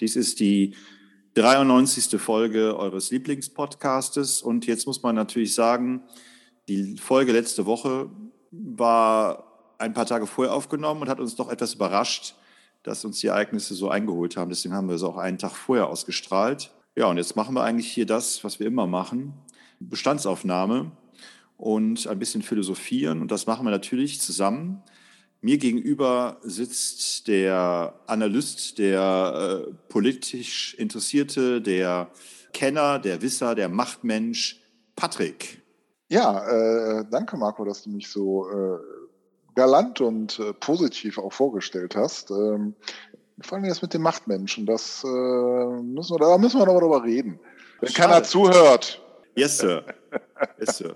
Dies ist die 93. Folge eures Lieblingspodcastes. Und jetzt muss man natürlich sagen, die Folge letzte Woche war ein paar Tage vorher aufgenommen und hat uns doch etwas überrascht, dass uns die Ereignisse so eingeholt haben. Deswegen haben wir es auch einen Tag vorher ausgestrahlt. Ja, und jetzt machen wir eigentlich hier das, was wir immer machen. Bestandsaufnahme und ein bisschen philosophieren. Und das machen wir natürlich zusammen. Mir gegenüber sitzt der Analyst, der äh, politisch Interessierte, der Kenner, der Wisser, der Machtmensch, Patrick. Ja, äh, danke Marco, dass du mich so äh, galant und äh, positiv auch vorgestellt hast. Ähm, vor allem das mit dem Machtmenschen, das äh, müssen wir, da müssen wir noch mal drüber reden. Wenn Schade. keiner zuhört. Yes, Sir. Yes, Sir.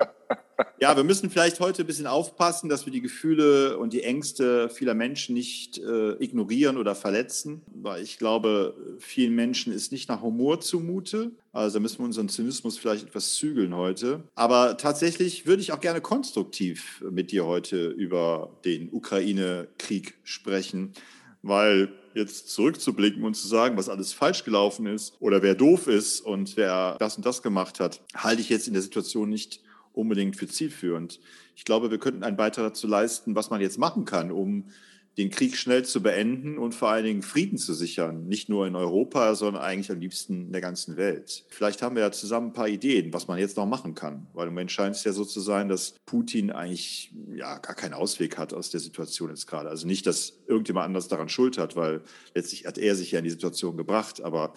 Ja, wir müssen vielleicht heute ein bisschen aufpassen, dass wir die Gefühle und die Ängste vieler Menschen nicht äh, ignorieren oder verletzen, weil ich glaube, vielen Menschen ist nicht nach Humor zumute. Also müssen wir unseren Zynismus vielleicht etwas zügeln heute. Aber tatsächlich würde ich auch gerne konstruktiv mit dir heute über den Ukraine-Krieg sprechen, weil jetzt zurückzublicken und zu sagen, was alles falsch gelaufen ist oder wer doof ist und wer das und das gemacht hat, halte ich jetzt in der Situation nicht unbedingt für zielführend. Ich glaube, wir könnten einen Beitrag dazu leisten, was man jetzt machen kann, um den Krieg schnell zu beenden und vor allen Dingen Frieden zu sichern. Nicht nur in Europa, sondern eigentlich am liebsten in der ganzen Welt. Vielleicht haben wir ja zusammen ein paar Ideen, was man jetzt noch machen kann. Weil im Moment scheint es ja so zu sein, dass Putin eigentlich ja, gar keinen Ausweg hat aus der Situation jetzt gerade. Also nicht, dass irgendjemand anders daran schuld hat, weil letztlich hat er sich ja in die Situation gebracht. Aber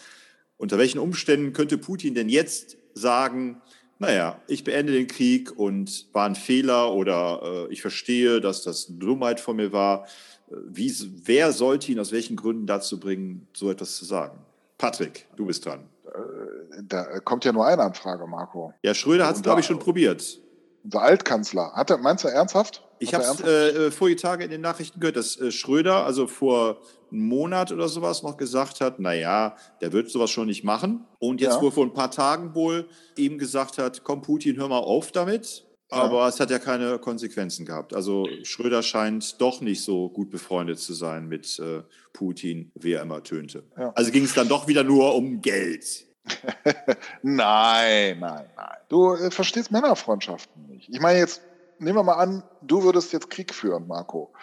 unter welchen Umständen könnte Putin denn jetzt sagen, naja, ich beende den Krieg und war ein Fehler oder äh, ich verstehe, dass das Dummheit von mir war. Wie, wer sollte ihn aus welchen Gründen dazu bringen, so etwas zu sagen? Patrick, du bist dran. Äh, da kommt ja nur eine Anfrage, Marco. Ja, Schröder hat es, glaube ich, schon probiert. Unser Altkanzler. Hat er, meinst du ernsthaft? Ich habe es äh, vorige Tage in den Nachrichten gehört, dass äh, Schröder, also vor einem Monat oder sowas, noch gesagt hat, naja, der wird sowas schon nicht machen. Und jetzt ja. wohl vor ein paar Tagen wohl ihm gesagt hat, komm Putin, hör mal auf damit. Aber ja. es hat ja keine Konsequenzen gehabt. Also Schröder scheint doch nicht so gut befreundet zu sein mit äh, Putin, wie er immer tönte. Ja. Also ging es dann doch wieder nur um Geld. nein, nein, nein. Du äh, verstehst Männerfreundschaften nicht. Ich meine jetzt, nehmen wir mal an, du würdest jetzt Krieg führen, Marco.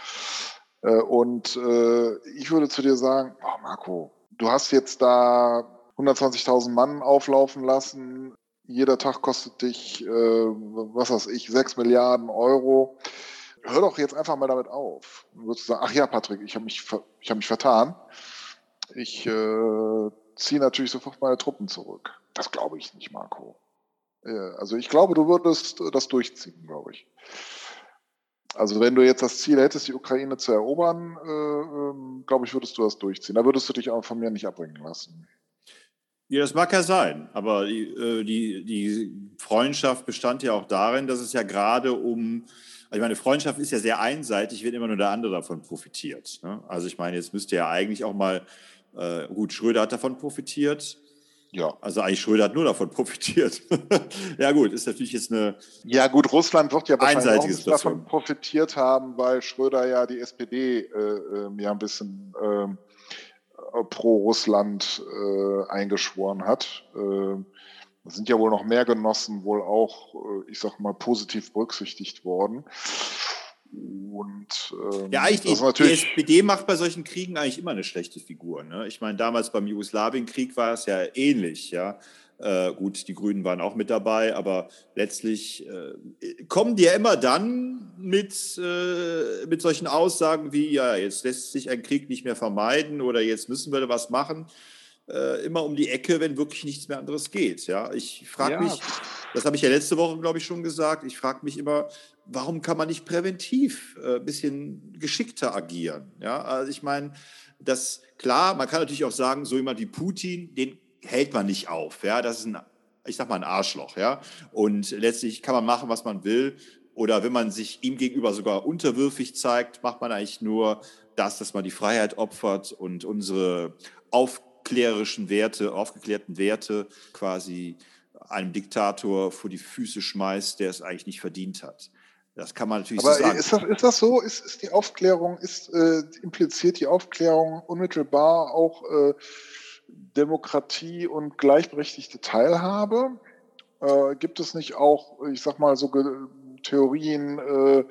Äh, und äh, ich würde zu dir sagen, oh, Marco, du hast jetzt da 120.000 Mann auflaufen lassen. Jeder Tag kostet dich, äh, was weiß ich, 6 Milliarden Euro. Hör doch jetzt einfach mal damit auf. Du würdest sagen, ach ja, Patrick, ich habe mich, ich hab mich vertan. Ich äh, ziehe natürlich sofort meine Truppen zurück. Das glaube ich nicht, Marco. Also ich glaube, du würdest das durchziehen, glaube ich. Also wenn du jetzt das Ziel hättest, die Ukraine zu erobern, äh, ähm, glaube ich, würdest du das durchziehen. Da würdest du dich auch von mir nicht abbringen lassen. Ja, das mag ja sein, aber die, äh, die, die Freundschaft bestand ja auch darin, dass es ja gerade um, also ich meine, Freundschaft ist ja sehr einseitig, wenn immer nur der andere davon profitiert. Ne? Also ich meine, jetzt müsste ja eigentlich auch mal, äh, gut, Schröder hat davon profitiert, ja. Also eigentlich Schröder hat nur davon profitiert. ja gut, ist natürlich jetzt eine Ja gut, Russland wird ja wahrscheinlich auch davon profitiert haben, weil Schröder ja die SPD äh, äh, ja ein bisschen äh, pro Russland äh, eingeschworen hat. Äh, da sind ja wohl noch mehr Genossen wohl auch, äh, ich sag mal, positiv berücksichtigt worden. Und ähm, ja, eigentlich die, die, SPD macht bei solchen Kriegen eigentlich immer eine schlechte Figur. Ne? Ich meine, damals beim Jugoslawienkrieg war es ja ähnlich, ja. Äh, gut, die Grünen waren auch mit dabei, aber letztlich äh, kommen die ja immer dann mit, äh, mit solchen Aussagen wie, ja, jetzt lässt sich ein Krieg nicht mehr vermeiden oder jetzt müssen wir was machen, äh, immer um die Ecke, wenn wirklich nichts mehr anderes geht. Ja, ich frage ja. mich, das habe ich ja letzte Woche, glaube ich, schon gesagt, ich frage mich immer, warum kann man nicht präventiv ein äh, bisschen geschickter agieren? Ja, also ich meine, das klar, man kann natürlich auch sagen, so jemand wie Putin, den hält man nicht auf. Ja, das ist ein, ich sag mal, ein Arschloch. Ja, und letztlich kann man machen, was man will. Oder wenn man sich ihm gegenüber sogar unterwürfig zeigt, macht man eigentlich nur das, dass man die Freiheit opfert und unsere aufklärerischen Werte, aufgeklärten Werte quasi einem Diktator vor die Füße schmeißt, der es eigentlich nicht verdient hat. Das kann man natürlich Aber so sagen. Ist das, ist das so? Ist, ist die Aufklärung, ist, äh, impliziert die Aufklärung unmittelbar auch äh, Demokratie und gleichberechtigte Teilhabe? Äh, gibt es nicht auch, ich sag mal, so Theorien, äh,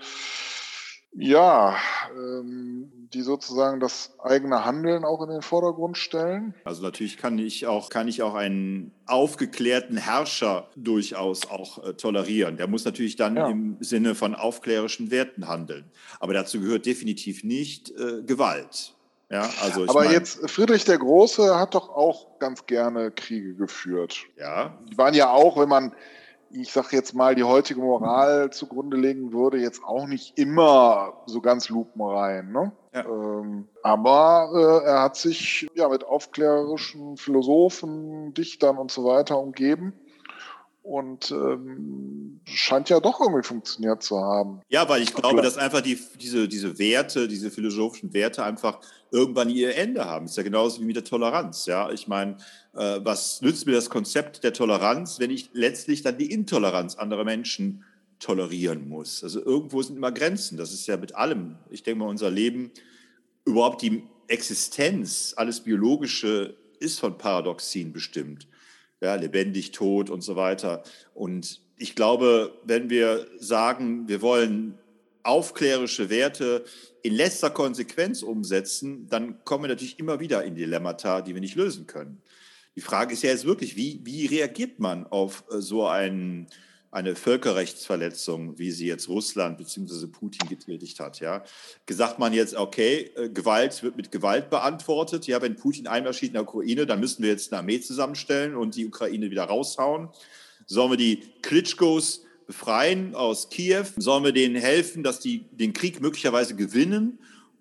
ja, ähm, die sozusagen das eigene Handeln auch in den Vordergrund stellen. Also natürlich kann ich auch, kann ich auch einen aufgeklärten Herrscher durchaus auch äh, tolerieren. Der muss natürlich dann ja. im Sinne von aufklärerischen Werten handeln. Aber dazu gehört definitiv nicht äh, Gewalt. Ja, also Aber mein, jetzt, Friedrich der Große hat doch auch ganz gerne Kriege geführt. Ja. Die waren ja auch, wenn man ich sage jetzt mal, die heutige Moral zugrunde legen würde, jetzt auch nicht immer so ganz lupenrein. Ne? Ja. Ähm, aber äh, er hat sich ja mit aufklärerischen Philosophen, Dichtern und so weiter umgeben und ähm, scheint ja doch irgendwie funktioniert zu haben. Ja, weil ich glaube, dass einfach die, diese, diese Werte, diese philosophischen Werte einfach irgendwann ihr Ende haben. ist ja genauso wie mit der Toleranz. Ja, ich meine, äh, was nützt mir das Konzept der Toleranz, wenn ich letztlich dann die Intoleranz anderer Menschen tolerieren muss? Also irgendwo sind immer Grenzen. Das ist ja mit allem. Ich denke mal, unser Leben, überhaupt die Existenz, alles Biologische ist von Paradoxien bestimmt ja, lebendig, tot und so weiter. Und ich glaube, wenn wir sagen, wir wollen aufklärische Werte in letzter Konsequenz umsetzen, dann kommen wir natürlich immer wieder in Dilemmata, die wir nicht lösen können. Die Frage ist ja jetzt wirklich, wie, wie reagiert man auf äh, so einen eine Völkerrechtsverletzung, wie sie jetzt Russland bzw. Putin getätigt hat. Ja. Gesagt man jetzt, okay, äh, Gewalt wird mit Gewalt beantwortet. Ja, wenn Putin einmarschiert in der Ukraine, dann müssen wir jetzt eine Armee zusammenstellen und die Ukraine wieder raushauen. Sollen wir die Klitschkos befreien aus Kiew? Sollen wir denen helfen, dass die den Krieg möglicherweise gewinnen?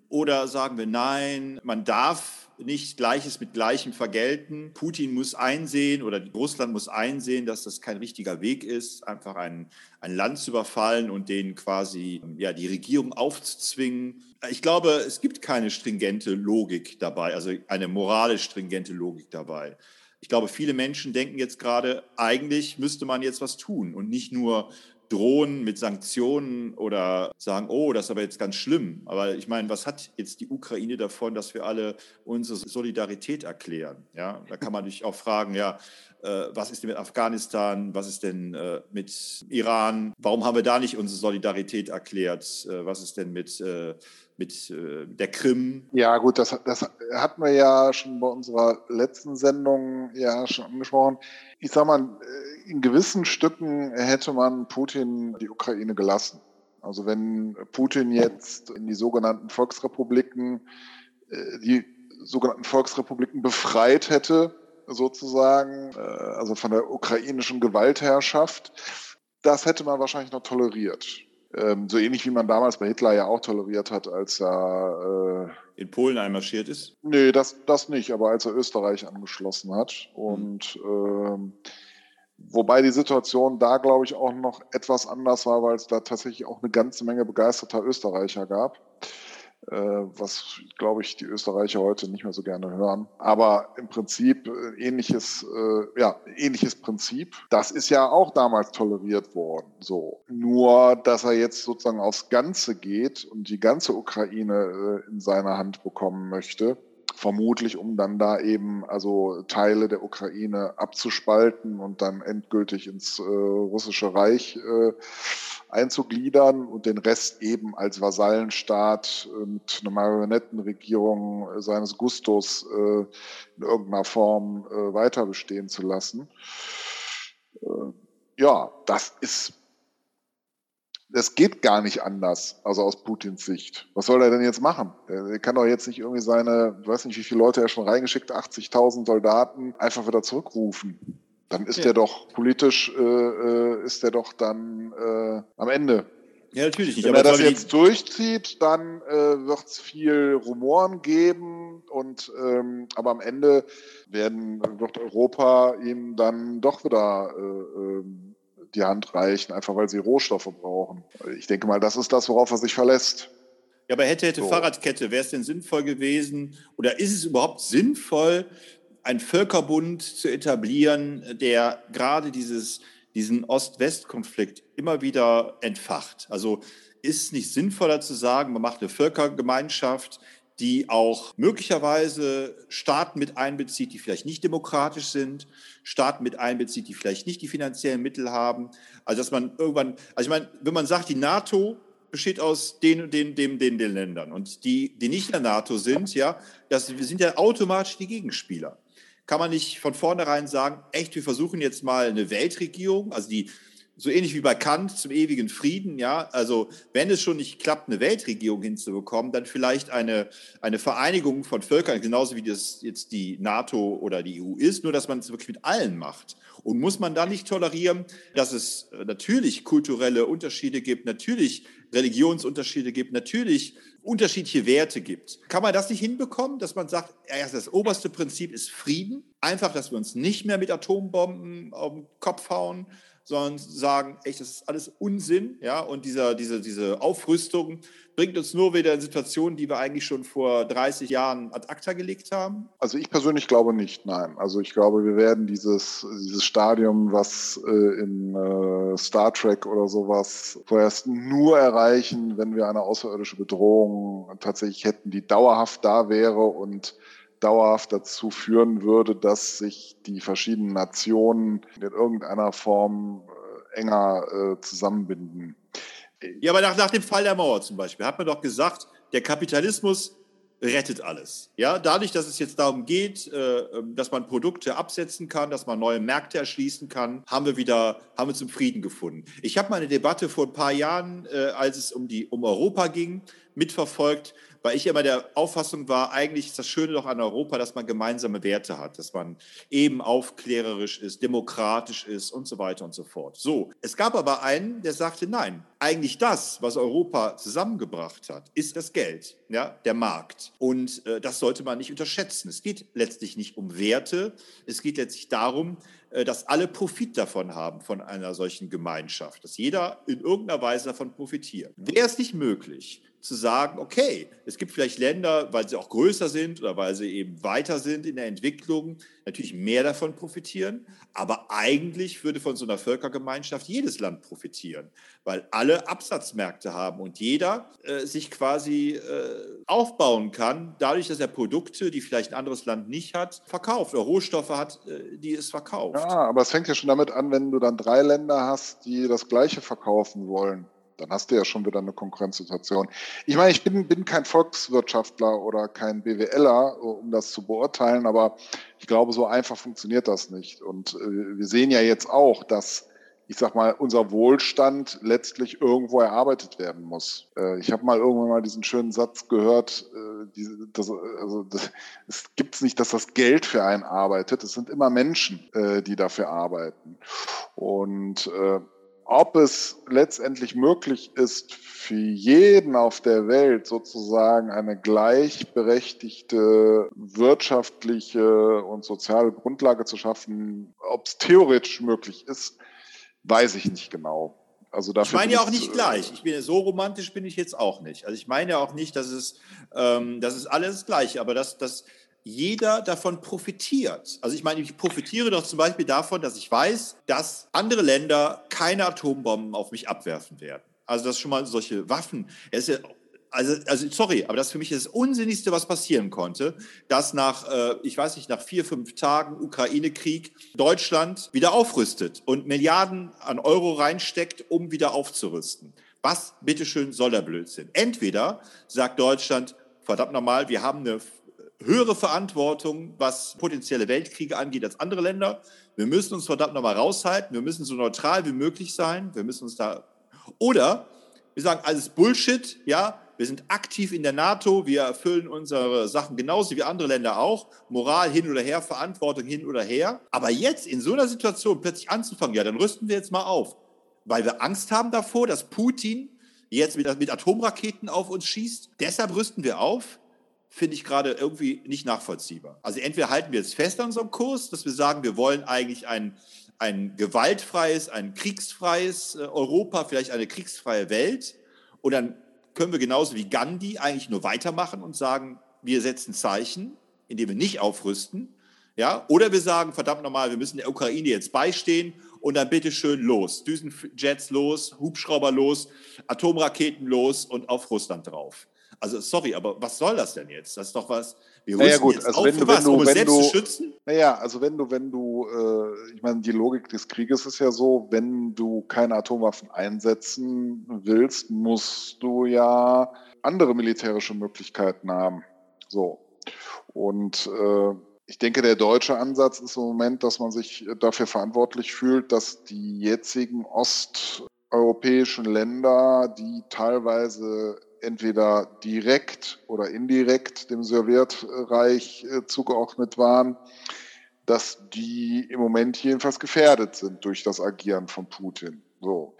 Oder sagen wir, nein, man darf nicht Gleiches mit Gleichem vergelten. Putin muss einsehen oder Russland muss einsehen, dass das kein richtiger Weg ist, einfach ein, ein Land zu überfallen und denen quasi ja, die Regierung aufzuzwingen. Ich glaube, es gibt keine stringente Logik dabei, also eine moralisch stringente Logik dabei. Ich glaube, viele Menschen denken jetzt gerade, eigentlich müsste man jetzt was tun und nicht nur drohen mit Sanktionen oder sagen, oh, das ist aber jetzt ganz schlimm. Aber ich meine, was hat jetzt die Ukraine davon, dass wir alle unsere Solidarität erklären? Ja, da kann man sich auch fragen, ja, was ist denn mit Afghanistan? Was ist denn äh, mit Iran? Warum haben wir da nicht unsere Solidarität erklärt? Äh, was ist denn mit äh, mit äh, der Krim. Ja, gut, das, das hatten wir ja schon bei unserer letzten Sendung ja schon angesprochen. Ich sag mal, äh, in gewissen Stücken hätte man Putin die Ukraine gelassen. Also wenn Putin jetzt in die sogenannten Volksrepubliken, äh, die sogenannten Volksrepubliken befreit hätte, sozusagen, äh, also von der ukrainischen Gewaltherrschaft, das hätte man wahrscheinlich noch toleriert. Ähm, so ähnlich wie man damals bei Hitler ja auch toleriert hat, als er äh, in Polen einmarschiert ist? Nee, das, das nicht, aber als er Österreich angeschlossen hat. Und mhm. ähm, wobei die Situation da, glaube ich, auch noch etwas anders war, weil es da tatsächlich auch eine ganze Menge begeisterter Österreicher gab. Äh, was, glaube ich, die Österreicher heute nicht mehr so gerne hören. Aber im Prinzip äh, ähnliches, äh, ja, ähnliches Prinzip. Das ist ja auch damals toleriert worden. So. Nur, dass er jetzt sozusagen aufs Ganze geht und die ganze Ukraine in seine Hand bekommen möchte, vermutlich um dann da eben also Teile der Ukraine abzuspalten und dann endgültig ins äh, russische Reich äh, einzugliedern und den Rest eben als Vasallenstaat äh, mit einer Marionettenregierung äh, seines Gustos äh, in irgendeiner Form weiter bestehen zu lassen. Ja, das ist, das geht gar nicht anders, also aus Putins Sicht. Was soll er denn jetzt machen? Er kann doch jetzt nicht irgendwie seine, ich weiß nicht, wie viele Leute er schon reingeschickt, 80.000 Soldaten einfach wieder zurückrufen. Dann ist ja. der doch politisch, äh, äh, ist der doch dann äh, am Ende. Ja, natürlich nicht. Wenn er das jetzt durchzieht, dann äh, wird es viel Rumoren geben und ähm, aber am Ende werden, wird Europa ihm dann doch wieder äh, ähm, die Hand reichen, einfach weil sie Rohstoffe brauchen. Ich denke mal, das ist das, worauf er sich verlässt. Ja, aber hätte, hätte so. Fahrradkette, wäre es denn sinnvoll gewesen oder ist es überhaupt sinnvoll, einen Völkerbund zu etablieren, der gerade dieses diesen Ost-West-Konflikt immer wieder entfacht. Also ist es nicht sinnvoller zu sagen, man macht eine Völkergemeinschaft, die auch möglicherweise Staaten mit einbezieht, die vielleicht nicht demokratisch sind, Staaten mit einbezieht, die vielleicht nicht die finanziellen Mittel haben. Also dass man irgendwann, also ich meine, wenn man sagt, die NATO besteht aus den und den, den, den, den Ländern und die, die nicht in der NATO sind, ja, das, sind ja automatisch die Gegenspieler. Kann man nicht von vornherein sagen, echt, wir versuchen jetzt mal eine Weltregierung, also die so ähnlich wie bei Kant zum ewigen Frieden, ja. Also wenn es schon nicht klappt, eine Weltregierung hinzubekommen, dann vielleicht eine, eine Vereinigung von Völkern, genauso wie das jetzt die NATO oder die EU ist, nur dass man es wirklich mit allen macht. Und muss man da nicht tolerieren, dass es natürlich kulturelle Unterschiede gibt, natürlich Religionsunterschiede gibt, natürlich unterschiedliche Werte gibt. Kann man das nicht hinbekommen, dass man sagt, das oberste Prinzip ist Frieden, einfach, dass wir uns nicht mehr mit Atombomben auf den Kopf hauen, sondern sagen, echt, das ist alles Unsinn, ja, und dieser, diese, diese Aufrüstung bringt uns nur wieder in Situationen, die wir eigentlich schon vor 30 Jahren ad acta gelegt haben? Also ich persönlich glaube nicht, nein. Also ich glaube, wir werden dieses, dieses Stadium, was äh, in äh, Star Trek oder sowas vorerst nur erreichen, wenn wir eine außerirdische Bedrohung tatsächlich hätten, die dauerhaft da wäre und dauerhaft dazu führen würde, dass sich die verschiedenen Nationen in irgendeiner Form äh, enger äh, zusammenbinden. Ja, aber nach, nach dem Fall der Mauer zum Beispiel hat man doch gesagt, der Kapitalismus rettet alles. Ja, dadurch, dass es jetzt darum geht, äh, ähm, dass man Produkte absetzen kann, dass man neue Märkte erschließen kann, haben wir wieder, haben wir zum Frieden gefunden. Ich habe meine Debatte vor ein paar Jahren, als es um die um Europa ging, mitverfolgt weil ich immer der Auffassung war, eigentlich ist das Schöne doch an Europa, dass man gemeinsame Werte hat, dass man eben aufklärerisch ist, demokratisch ist und so weiter und so fort. So, es gab aber einen, der sagte, nein, eigentlich das, was Europa zusammengebracht hat, ist das Geld, ja, der Markt. Und äh, das sollte man nicht unterschätzen. Es geht letztlich nicht um Werte, es geht letztlich darum, äh, dass alle Profit davon haben, von einer solchen Gemeinschaft, dass jeder in irgendeiner Weise davon profitiert. Wäre es nicht möglich, zu sagen, okay, es gibt vielleicht Länder, weil sie auch größer sind oder weil sie eben weiter sind in der Entwicklung, natürlich mehr davon profitieren, aber eigentlich würde von so einer Völkergemeinschaft jedes Land profitieren, weil alle Absatzmärkte haben und jeder äh, sich quasi äh, aufbauen kann, dadurch, dass er Produkte, die vielleicht ein anderes Land nicht hat, verkauft oder Rohstoffe hat, äh, die es verkauft. Ja, aber es fängt ja schon damit an, wenn du dann drei Länder hast, die das Gleiche verkaufen wollen dann hast du ja schon wieder eine Konkurrenzsituation. Ich meine, ich bin, bin kein Volkswirtschaftler oder kein BWLer, um das zu beurteilen, aber ich glaube, so einfach funktioniert das nicht. Und äh, wir sehen ja jetzt auch, dass ich sag mal, unser Wohlstand letztlich irgendwo erarbeitet werden muss. Äh, ich habe mal irgendwann mal diesen schönen Satz gehört, äh, diese, das, also das, es gibt nicht, dass das Geld für einen arbeitet, es sind immer Menschen, die dafür arbeiten. Und ob es letztendlich möglich ist, für jeden auf der Welt sozusagen eine gleichberechtigte wirtschaftliche und soziale Grundlage zu schaffen, ob es theoretisch möglich ist, weiß ich nicht genau. Also dafür ich meine ja auch nicht gleich. Ich bin so romantisch bin ich jetzt auch nicht. Also ich meine ja auch nicht, dass es, ähm, das ist alles gleich, aber dass das jeder davon profitiert. Also ich meine, ich profitiere doch zum Beispiel davon, dass ich weiß, dass andere Länder keine Atombomben auf mich abwerfen werden. Also dass schon mal solche Waffen, ja, also, also sorry, aber das für mich ist das Unsinnigste, was passieren konnte, dass nach, äh, ich weiß nicht, nach vier, fünf Tagen Ukraine-Krieg Deutschland wieder aufrüstet und Milliarden an Euro reinsteckt, um wieder aufzurüsten. Was, bitteschön, soll der Blödsinn? Entweder sagt Deutschland, verdammt nochmal, wir haben eine höhere Verantwortung, was potenzielle Weltkriege angeht, als andere Länder. Wir müssen uns verdammt nochmal raushalten. Wir müssen so neutral wie möglich sein. Wir müssen uns da. Oder wir sagen, alles Bullshit, ja. Wir sind aktiv in der NATO. Wir erfüllen unsere Sachen genauso wie andere Länder auch. Moral hin oder her, Verantwortung hin oder her. Aber jetzt in so einer Situation plötzlich anzufangen, ja, dann rüsten wir jetzt mal auf. Weil wir Angst haben davor, dass Putin jetzt mit, mit Atomraketen auf uns schießt. Deshalb rüsten wir auf finde ich gerade irgendwie nicht nachvollziehbar. Also entweder halten wir jetzt fest an unserem Kurs, dass wir sagen, wir wollen eigentlich ein, ein gewaltfreies, ein kriegsfreies äh, Europa, vielleicht eine kriegsfreie Welt. Und dann können wir genauso wie Gandhi eigentlich nur weitermachen und sagen, wir setzen Zeichen, indem wir nicht aufrüsten. Ja? Oder wir sagen, verdammt nochmal, wir müssen der Ukraine jetzt beistehen und dann bitteschön los. Düsenjets los, Hubschrauber los, Atomraketen los und auf Russland drauf. Also sorry, aber was soll das denn jetzt? Das ist doch was. Wir naja, gut, jetzt also auf wenn du, was, wenn du, um wenn selbst du, zu schützen? Naja, also wenn du, wenn du, äh, ich meine, die Logik des Krieges ist ja so, wenn du keine Atomwaffen einsetzen willst, musst du ja andere militärische Möglichkeiten haben. So. Und äh, ich denke, der deutsche Ansatz ist im Moment, dass man sich dafür verantwortlich fühlt, dass die jetzigen osteuropäischen Länder, die teilweise entweder direkt oder indirekt dem Sowjetreich äh, zugeordnet waren, dass die im Moment jedenfalls gefährdet sind durch das Agieren von Putin. So.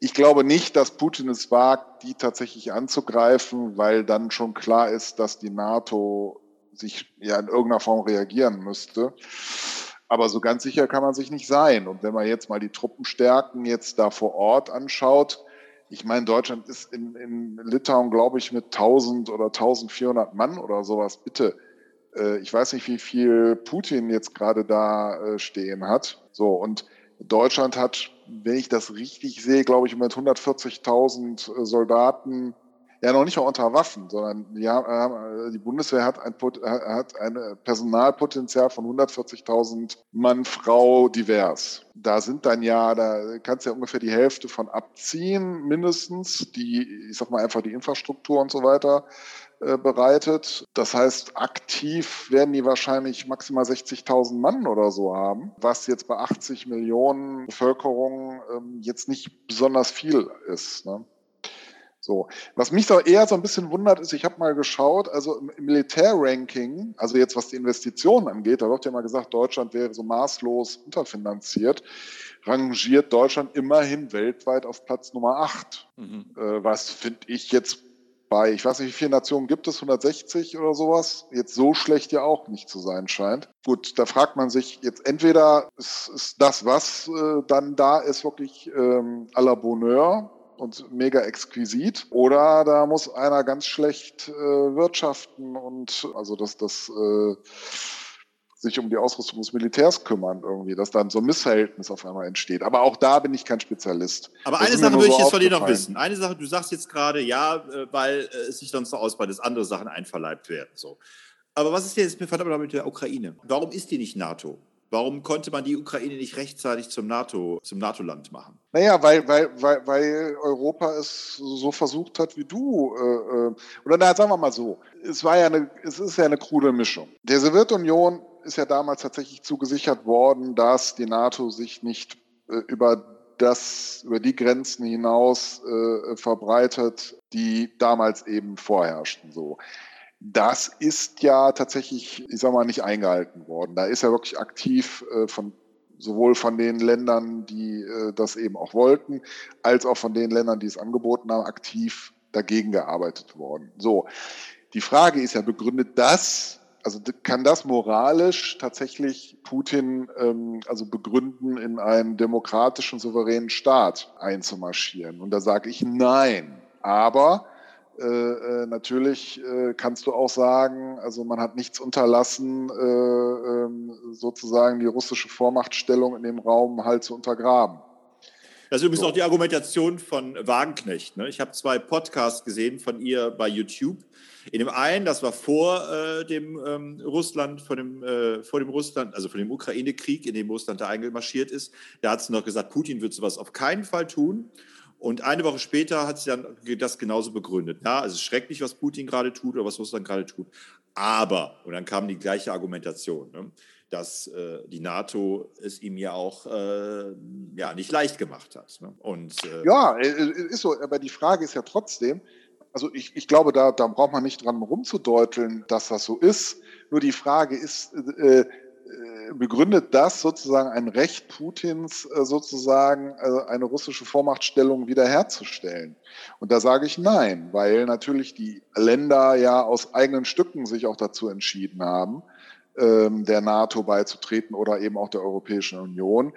Ich glaube nicht, dass Putin es wagt, die tatsächlich anzugreifen, weil dann schon klar ist, dass die NATO sich ja in irgendeiner Form reagieren müsste. Aber so ganz sicher kann man sich nicht sein. Und wenn man jetzt mal die Truppenstärken jetzt da vor Ort anschaut, ich meine, Deutschland ist in, in Litauen, glaube ich, mit 1000 oder 1400 Mann oder sowas. Bitte, äh, ich weiß nicht, wie viel Putin jetzt gerade da äh, stehen hat. So, und Deutschland hat, wenn ich das richtig sehe, glaube ich, mit 140.000 äh, Soldaten ja noch nicht mal unter Waffen, sondern ja, die Bundeswehr hat ein, hat ein Personalpotenzial von 140.000 Mann, Frau divers. Da sind dann ja, da kannst du ja ungefähr die Hälfte von abziehen, mindestens, die, ich sag mal einfach die Infrastruktur und so weiter äh, bereitet. Das heißt, aktiv werden die wahrscheinlich maximal 60.000 Mann oder so haben, was jetzt bei 80 Millionen Bevölkerung ähm, jetzt nicht besonders viel ist. Ne? So, was mich so eher so ein bisschen wundert, ist, ich habe mal geschaut, also im Militärranking, also jetzt was die Investitionen angeht, da wird ja mal gesagt, Deutschland wäre so maßlos unterfinanziert, rangiert Deutschland immerhin weltweit auf Platz Nummer 8. Mhm. Äh, was finde ich jetzt bei, ich weiß nicht, wie viele Nationen gibt es, 160 oder sowas, jetzt so schlecht ja auch nicht zu sein scheint. Gut, da fragt man sich jetzt entweder ist, ist das, was äh, dann da ist, wirklich ähm, à la Bonheur, und mega exquisit. Oder da muss einer ganz schlecht äh, wirtschaften und also das, das äh, sich um die Ausrüstung des Militärs kümmern irgendwie, dass dann so ein Missverhältnis auf einmal entsteht. Aber auch da bin ich kein Spezialist. Aber das eine Sache würde ich jetzt von dir noch wissen. Eine Sache, du sagst jetzt gerade, ja, äh, weil äh, es sich sonst so ausbaut, dass andere Sachen einverleibt werden. So. Aber was ist jetzt verdammt mit der Ukraine? Warum ist die nicht NATO? Warum konnte man die Ukraine nicht rechtzeitig zum NATO, zum NATO-Land machen? Naja, weil, weil, weil, weil Europa es so versucht hat wie du. Äh, äh, oder na, sagen wir mal so, es war ja eine, es ist ja eine krude Mischung. Der Sowjetunion ist ja damals tatsächlich zugesichert worden, dass die NATO sich nicht äh, über das über die Grenzen hinaus verbreitet, die damals eben vorherrschten. So, das ist ja tatsächlich, ich sag mal, nicht eingehalten worden. Da ist ja wirklich aktiv äh, von sowohl von den Ländern, die äh, das eben auch wollten, als auch von den Ländern, die es angeboten haben, aktiv dagegen gearbeitet worden. So, die Frage ist ja, begründet das, also kann das moralisch tatsächlich Putin ähm, also begründen, in einen demokratischen, souveränen Staat einzumarschieren? Und da sage ich nein. Aber äh, äh, natürlich äh, kannst du auch sagen, also man hat nichts unterlassen, äh, ähm, sozusagen die russische Vormachtstellung in dem Raum halt zu untergraben. Das ist übrigens so. auch die Argumentation von Wagenknecht. Ne? Ich habe zwei Podcasts gesehen von ihr bei YouTube. In dem einen, das war vor äh, dem ähm, Russland, vor dem, äh, vor dem Russland, also vor dem Ukraine-Krieg, in dem Russland da eingemarschiert ist. Da hat sie noch gesagt, Putin wird sowas auf keinen Fall tun. Und eine Woche später hat sie dann das genauso begründet. Ja, es ist schrecklich, was Putin gerade tut oder was Russland gerade tut. Aber, und dann kam die gleiche Argumentation, ne, dass äh, die NATO es ihm ja auch äh, ja, nicht leicht gemacht hat. Ne? Und, äh, ja, äh, äh, ist so. Aber die Frage ist ja trotzdem, also ich, ich glaube, da, da braucht man nicht dran rumzudeuteln, dass das so ist. Nur die Frage ist, äh, begründet das sozusagen ein Recht Putins, äh, sozusagen äh, eine russische Vormachtstellung wiederherzustellen? Und da sage ich nein, weil natürlich die Länder ja aus eigenen Stücken sich auch dazu entschieden haben, ähm, der NATO beizutreten oder eben auch der Europäischen Union.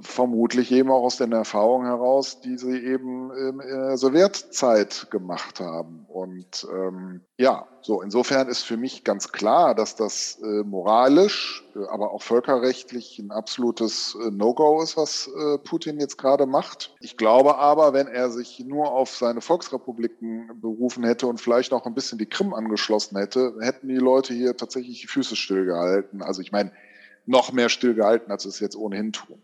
Vermutlich eben auch aus den Erfahrungen heraus, die sie eben in der Sowjetzeit gemacht haben. Und ähm, ja, so insofern ist für mich ganz klar, dass das äh, moralisch äh, aber auch völkerrechtlich ein absolutes äh, No-Go ist, was äh, Putin jetzt gerade macht. Ich glaube aber, wenn er sich nur auf seine Volksrepubliken berufen hätte und vielleicht noch ein bisschen die Krim angeschlossen hätte, hätten die Leute hier tatsächlich die Füße stillgehalten. Also ich meine, noch mehr stillgehalten, als sie es jetzt ohnehin tun.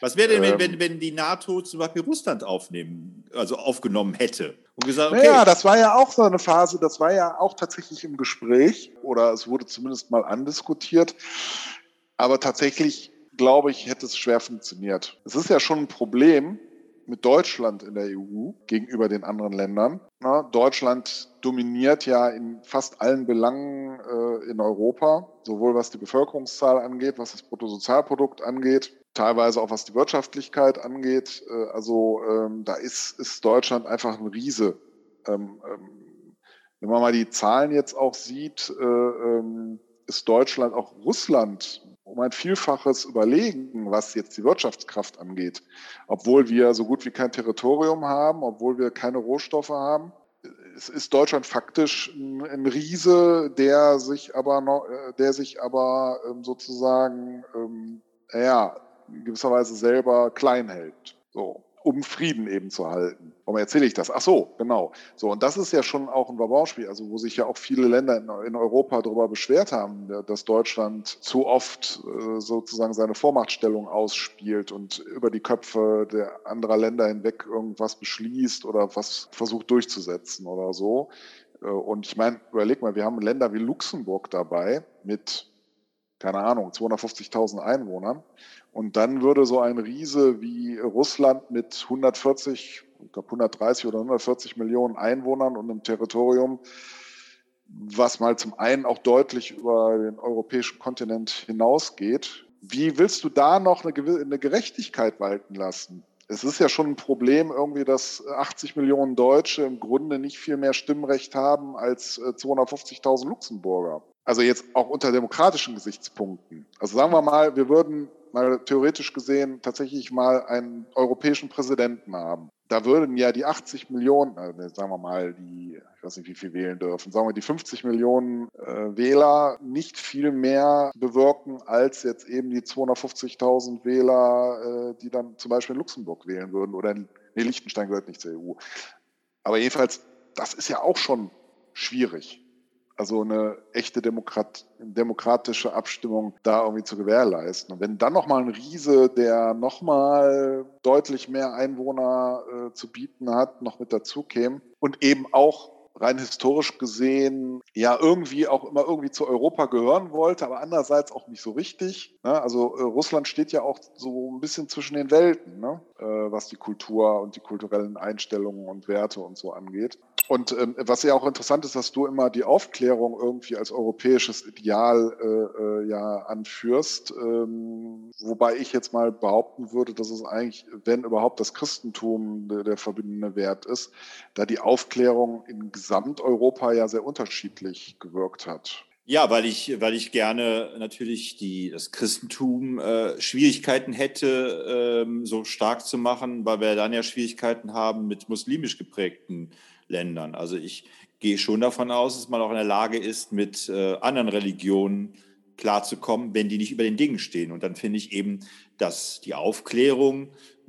Was wäre denn, ähm, wenn, wenn die NATO zum Beispiel Russland aufnehmen, also aufgenommen hätte und gesagt, okay. Naja, das war ja auch so eine Phase, das war ja auch tatsächlich im Gespräch oder es wurde zumindest mal andiskutiert. Aber tatsächlich, glaube ich, hätte es schwer funktioniert. Es ist ja schon ein Problem, mit Deutschland in der EU gegenüber den anderen Ländern. Na, Deutschland dominiert ja in fast allen Belangen äh, in Europa, sowohl was die Bevölkerungszahl angeht, was das Bruttosozialprodukt angeht, teilweise auch was die Wirtschaftlichkeit angeht. Äh, also ähm, da ist, ist Deutschland einfach ein Riese. Ähm, ähm, wenn man mal die Zahlen jetzt auch sieht, äh, ähm, ist Deutschland auch Russland um ein Vielfaches überlegen, was jetzt die Wirtschaftskraft angeht. Obwohl wir so gut wie kein Territorium haben, obwohl wir keine Rohstoffe haben. Es ist Deutschland faktisch ein, Riese, der sich aber noch, äh, der sich aber ähm, sozusagen, ähm, ja, in gewisser Weise selber klein hält. So um Frieden eben zu halten. Warum erzähle ich das? Ach so, genau. So, und das ist ja schon auch ein Vauban-Spiel, also wo sich ja auch viele Länder in, in Europa darüber beschwert haben, dass Deutschland zu oft äh, sozusagen seine Vormachtstellung ausspielt und über die Köpfe der anderer Länder hinweg irgendwas beschließt oder was versucht durchzusetzen oder so. Äh, und ich meine, überleg mal, wir haben Länder wie Luxemburg dabei mit keine Ahnung, 250.000 Einwohnern. Und dann würde so ein Riese wie Russland mit 140, ich glaube 130 oder 140 Millionen Einwohnern und einem Territorium, was mal zum einen auch deutlich über den europäischen Kontinent hinausgeht, wie willst du da noch eine, Gerechtigkeit walten lassen? Es ist ja schon ein Problem irgendwie, dass 80 Millionen Deutsche im Grunde nicht viel mehr Stimmrecht haben als 250.000 äh, Luxemburger. Also jetzt auch unter demokratischen Gesichtspunkten. Also sagen wir mal, wir würden mal theoretisch gesehen tatsächlich mal einen europäischen Präsidenten haben. Da würden ja die 80 Millionen, also sagen wir mal, die, ich weiß nicht, wie viel wählen dürfen, sagen wir die 50 Millionen äh, Wähler nicht viel mehr bewirken als jetzt eben die 250.000 Wähler, äh, die dann zum Beispiel in Luxemburg wählen würden oder in, nee, Liechtenstein gehört nicht zur EU. Aber jedenfalls, das ist ja auch schon schwierig also eine echte Demokrat, demokratische Abstimmung da irgendwie zu gewährleisten. Und wenn dann nochmal ein Riese, der nochmal deutlich mehr Einwohner äh, zu bieten hat, noch mit dazu käme und eben auch rein historisch gesehen ja irgendwie auch immer irgendwie zu Europa gehören wollte, aber andererseits auch nicht so richtig. Ne? Also äh, Russland steht ja auch so ein bisschen zwischen den Welten, ne? äh, was die Kultur und die kulturellen Einstellungen und Werte und so angeht. Und ähm, was ja auch interessant ist, dass du immer die Aufklärung irgendwie als europäisches Ideal äh, äh, ja anführst, ähm, wobei ich jetzt mal behaupten würde, dass es eigentlich, wenn überhaupt das Christentum der, der verbindende Wert ist, da die Aufklärung in Gesamteuropa ja sehr unterschiedlich gewirkt hat. Ja, weil ich, weil ich gerne natürlich die, das Christentum äh, Schwierigkeiten hätte, ähm, so stark zu machen, weil wir dann ja Schwierigkeiten haben mit muslimisch geprägten Ländern. Also ich gehe schon davon aus, dass man auch in der Lage ist, mit äh, anderen Religionen klarzukommen, wenn die nicht über den Dingen stehen. Und dann finde ich eben, dass die Aufklärung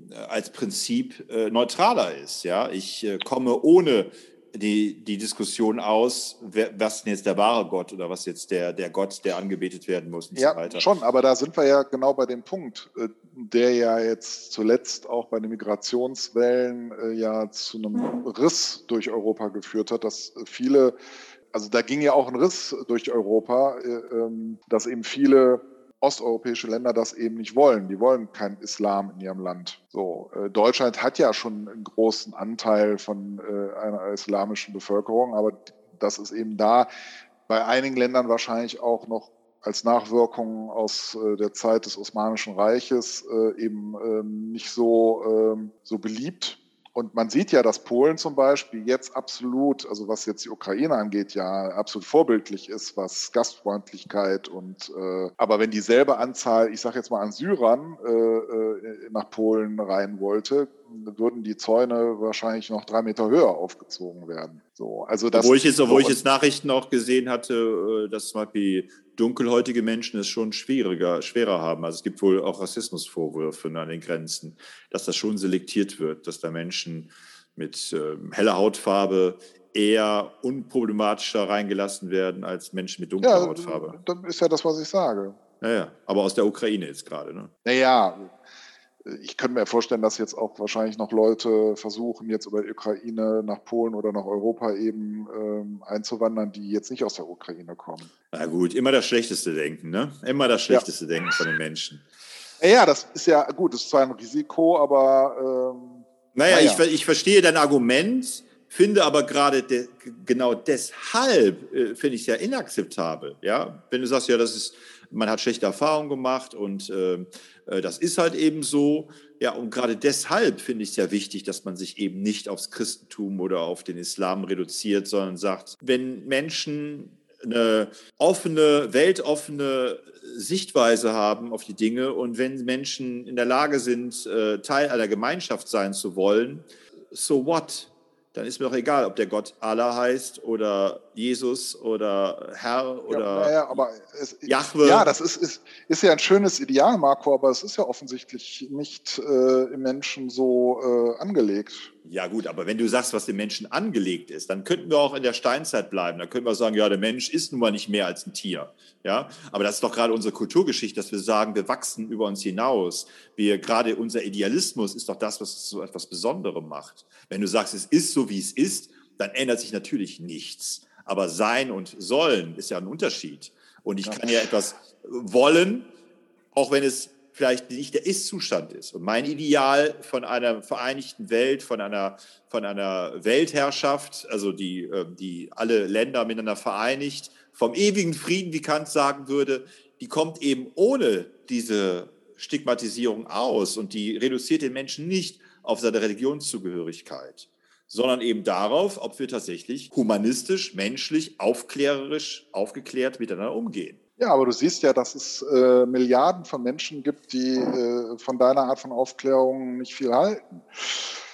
äh, als Prinzip äh, neutraler ist. Ja, ich äh, komme ohne die, die Diskussion aus, wer, was denn jetzt der wahre Gott oder was jetzt der, der Gott, der angebetet werden muss und ja, so weiter. Schon, aber da sind wir ja genau bei dem Punkt, äh, der ja jetzt zuletzt auch bei den Migrationswellen äh, ja zu einem Riss durch Europa geführt hat, dass viele, also da ging ja auch ein Riss durch Europa, äh, ähm, dass eben viele osteuropäische Länder das eben nicht wollen. Die wollen keinen Islam in ihrem Land. So, äh, Deutschland hat ja schon einen großen Anteil von äh, einer islamischen Bevölkerung, aber das ist eben da bei einigen Ländern wahrscheinlich auch noch als Nachwirkung aus äh, der Zeit des Osmanischen Reiches äh, eben ähm, nicht so, ähm, so beliebt. Und man sieht ja, dass Polen zum Beispiel jetzt absolut, also was jetzt die Ukraine angeht, ja absolut vorbildlich ist, was Gastfreundlichkeit und äh, aber wenn dieselbe Anzahl, ich sage jetzt mal an Syrern äh, äh, nach Polen rein wollte, würden die Zäune wahrscheinlich noch drei Meter höher aufgezogen werden. So, also das, obwohl ich jetzt, obwohl ich jetzt Nachrichten auch gesehen hatte, äh, dass zum Beispiel dunkelhäutige Menschen es schon schwieriger, schwerer haben. Also es gibt wohl auch Rassismusvorwürfe an den Grenzen, dass das schon selektiert wird, dass da Menschen mit äh, heller Hautfarbe eher unproblematischer reingelassen werden als Menschen mit dunkler ja, Hautfarbe. Das ist ja das, was ich sage. Naja, aber aus der Ukraine jetzt gerade, ne? Naja, ich könnte mir vorstellen, dass jetzt auch wahrscheinlich noch Leute versuchen, jetzt über die Ukraine nach Polen oder nach Europa eben ähm, einzuwandern, die jetzt nicht aus der Ukraine kommen. Na gut, immer das schlechteste Denken, ne? Immer das schlechteste ja. Denken von den Menschen. Ja, das ist ja gut, das ist zwar ein Risiko, aber. Ähm, naja, naja. Ich, ich verstehe dein Argument, finde aber gerade de, genau deshalb äh, finde ich es ja inakzeptabel. Ja, wenn du sagst, ja, das ist man hat schlechte Erfahrungen gemacht und äh, äh, das ist halt eben so. Ja, und gerade deshalb finde ich es ja wichtig, dass man sich eben nicht aufs Christentum oder auf den Islam reduziert, sondern sagt, wenn Menschen eine offene, weltoffene Sichtweise haben auf die Dinge und wenn Menschen in der Lage sind, äh, Teil einer Gemeinschaft sein zu wollen, so what? Dann ist mir doch egal, ob der Gott Allah heißt oder Jesus oder Herr oder ja, ja, aber es, Jahwe. Ja, das ist, ist, ist ja ein schönes Ideal, Marco, aber es ist ja offensichtlich nicht äh, im Menschen so äh, angelegt. Ja gut, aber wenn du sagst, was dem Menschen angelegt ist, dann könnten wir auch in der Steinzeit bleiben. Dann können wir sagen, ja, der Mensch ist nun mal nicht mehr als ein Tier. Ja, aber das ist doch gerade unsere Kulturgeschichte, dass wir sagen, wir wachsen über uns hinaus. Wir gerade unser Idealismus ist doch das, was es so etwas Besonderem macht. Wenn du sagst, es ist so, wie es ist, dann ändert sich natürlich nichts. Aber sein und sollen ist ja ein Unterschied. Und ich kann ja etwas wollen, auch wenn es vielleicht nicht der Ist-Zustand ist. Und mein Ideal von einer vereinigten Welt, von einer, von einer Weltherrschaft, also die, ähm, die alle Länder miteinander vereinigt, vom ewigen Frieden, wie Kant sagen würde, die kommt eben ohne diese Stigmatisierung aus und die reduziert den Menschen nicht auf seine Religionszugehörigkeit, sondern eben darauf, ob wir tatsächlich humanistisch, menschlich, aufklärerisch, aufgeklärt miteinander umgehen. Ja, aber du siehst ja, dass es äh, Milliarden von Menschen gibt, die äh, von deiner Art von Aufklärung nicht viel halten.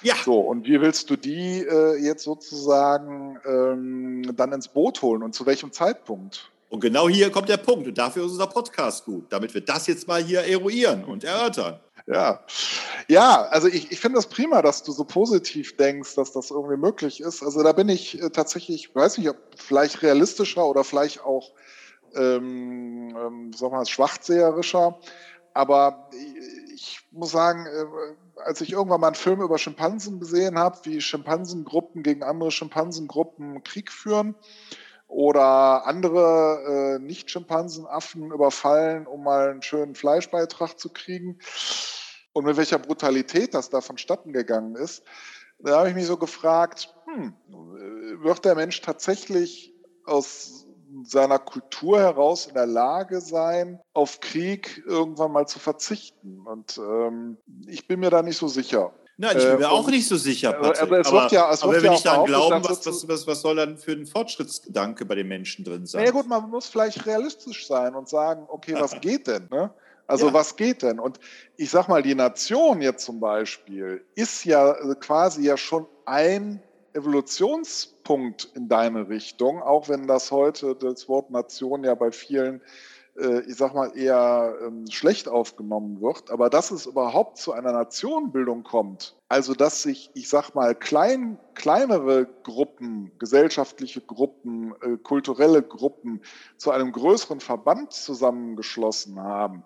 Ja. So, und wie willst du die äh, jetzt sozusagen ähm, dann ins Boot holen und zu welchem Zeitpunkt? Und genau hier kommt der Punkt. Und dafür ist unser Podcast gut, damit wir das jetzt mal hier eruieren und erörtern. Ja, ja, also ich, ich finde das prima, dass du so positiv denkst, dass das irgendwie möglich ist. Also da bin ich äh, tatsächlich, weiß nicht, ob vielleicht realistischer oder vielleicht auch ähm, ähm, sag mal, schwachseherischer. Aber ich muss sagen, äh, als ich irgendwann mal einen Film über Schimpansen gesehen habe, wie Schimpansengruppen gegen andere Schimpansengruppen Krieg führen oder andere äh, Nicht-Schimpansenaffen überfallen, um mal einen schönen Fleischbeitrag zu kriegen und mit welcher Brutalität das da vonstatten gegangen ist, da habe ich mich so gefragt, hm, wird der Mensch tatsächlich aus seiner Kultur heraus in der Lage sein, auf Krieg irgendwann mal zu verzichten. Und ähm, ich bin mir da nicht so sicher. Nein, ich bin mir äh, auch nicht so sicher, Patrick. Aber, es wird ja, es aber wird wenn ja ich daran glauben, was, was, was, was soll dann für ein Fortschrittsgedanke bei den Menschen drin sein? Na ja gut, man muss vielleicht realistisch sein und sagen, okay, was geht denn? Ne? Also ja. was geht denn? Und ich sag mal, die Nation jetzt zum Beispiel ist ja quasi ja schon ein Evolutionspunkt in deine Richtung, auch wenn das heute das Wort Nation ja bei vielen, äh, ich sag mal, eher ähm, schlecht aufgenommen wird. Aber dass es überhaupt zu einer Nationenbildung kommt, also dass sich, ich sag mal, klein, kleinere Gruppen, gesellschaftliche Gruppen, äh, kulturelle Gruppen zu einem größeren Verband zusammengeschlossen haben,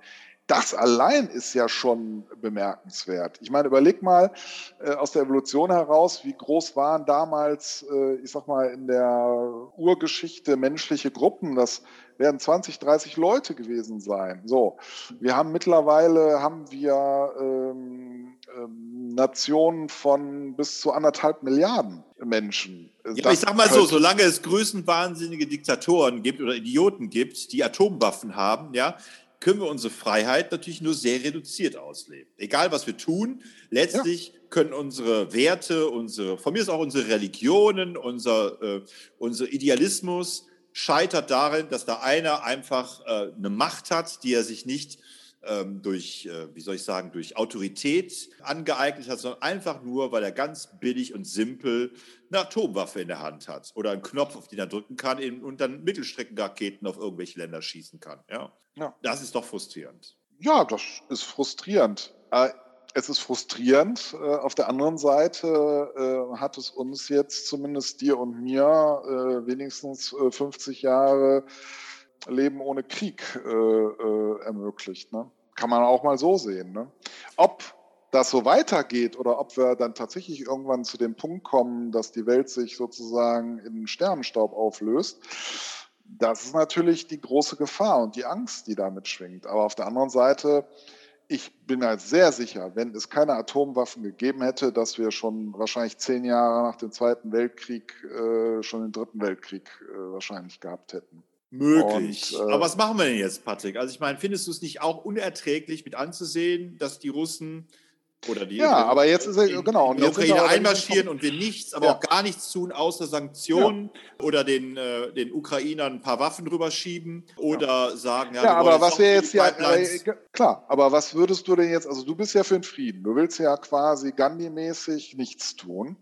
das allein ist ja schon bemerkenswert. Ich meine, überleg mal äh, aus der Evolution heraus, wie groß waren damals, äh, ich sag mal, in der Urgeschichte menschliche Gruppen. Das werden 20, 30 Leute gewesen sein. So, wir haben mittlerweile haben wir ähm, ähm, Nationen von bis zu anderthalb Milliarden Menschen. Ja, ich sag mal so, solange es größenwahnsinnige Diktatoren gibt oder Idioten gibt, die Atomwaffen haben, ja, können wir unsere Freiheit natürlich nur sehr reduziert ausleben. Egal, was wir tun, letztlich ja. können unsere Werte, unsere, von mir ist auch unsere Religionen, unser, äh, unser Idealismus scheitert darin, dass da einer einfach äh, eine Macht hat, die er sich nicht ähm, durch, äh, wie soll ich sagen, durch Autorität angeeignet hat, sondern einfach nur, weil er ganz billig und simpel eine Atomwaffe in der Hand hat oder einen Knopf, auf den er drücken kann und dann Mittelstreckenraketen auf irgendwelche Länder schießen kann. Ja? ja. Das ist doch frustrierend. Ja, das ist frustrierend. Äh, es ist frustrierend. Äh, auf der anderen Seite äh, hat es uns jetzt zumindest dir und mir wenigstens 50 Jahre Leben ohne Krieg ermöglicht. Ne? Kann man auch mal so sehen. Ne? Ob das so weitergeht oder ob wir dann tatsächlich irgendwann zu dem Punkt kommen, dass die Welt sich sozusagen in Sternenstaub auflöst, das ist natürlich die große Gefahr und die Angst, die damit schwingt. Aber auf der anderen Seite, ich bin mir halt sehr sicher, wenn es keine Atomwaffen gegeben hätte, dass wir schon wahrscheinlich zehn Jahre nach dem Zweiten Weltkrieg äh, schon den Dritten Weltkrieg äh, wahrscheinlich gehabt hätten. Möglich. Und, äh, Aber was machen wir denn jetzt, Patrick? Also ich meine, findest du es nicht auch unerträglich mit anzusehen, dass die Russen oder die, ja, aber jetzt ist er, genau. Und die Ukraine einmarschieren und wir nichts, aber ja. auch gar nichts tun, außer Sanktionen ja. oder den, äh, den Ukrainern ein paar Waffen drüber schieben oder ja. sagen, ja, ja aber was wäre jetzt ja, äh, klar, aber was würdest du denn jetzt, also du bist ja für den Frieden, du willst ja quasi Gandhi-mäßig nichts tun.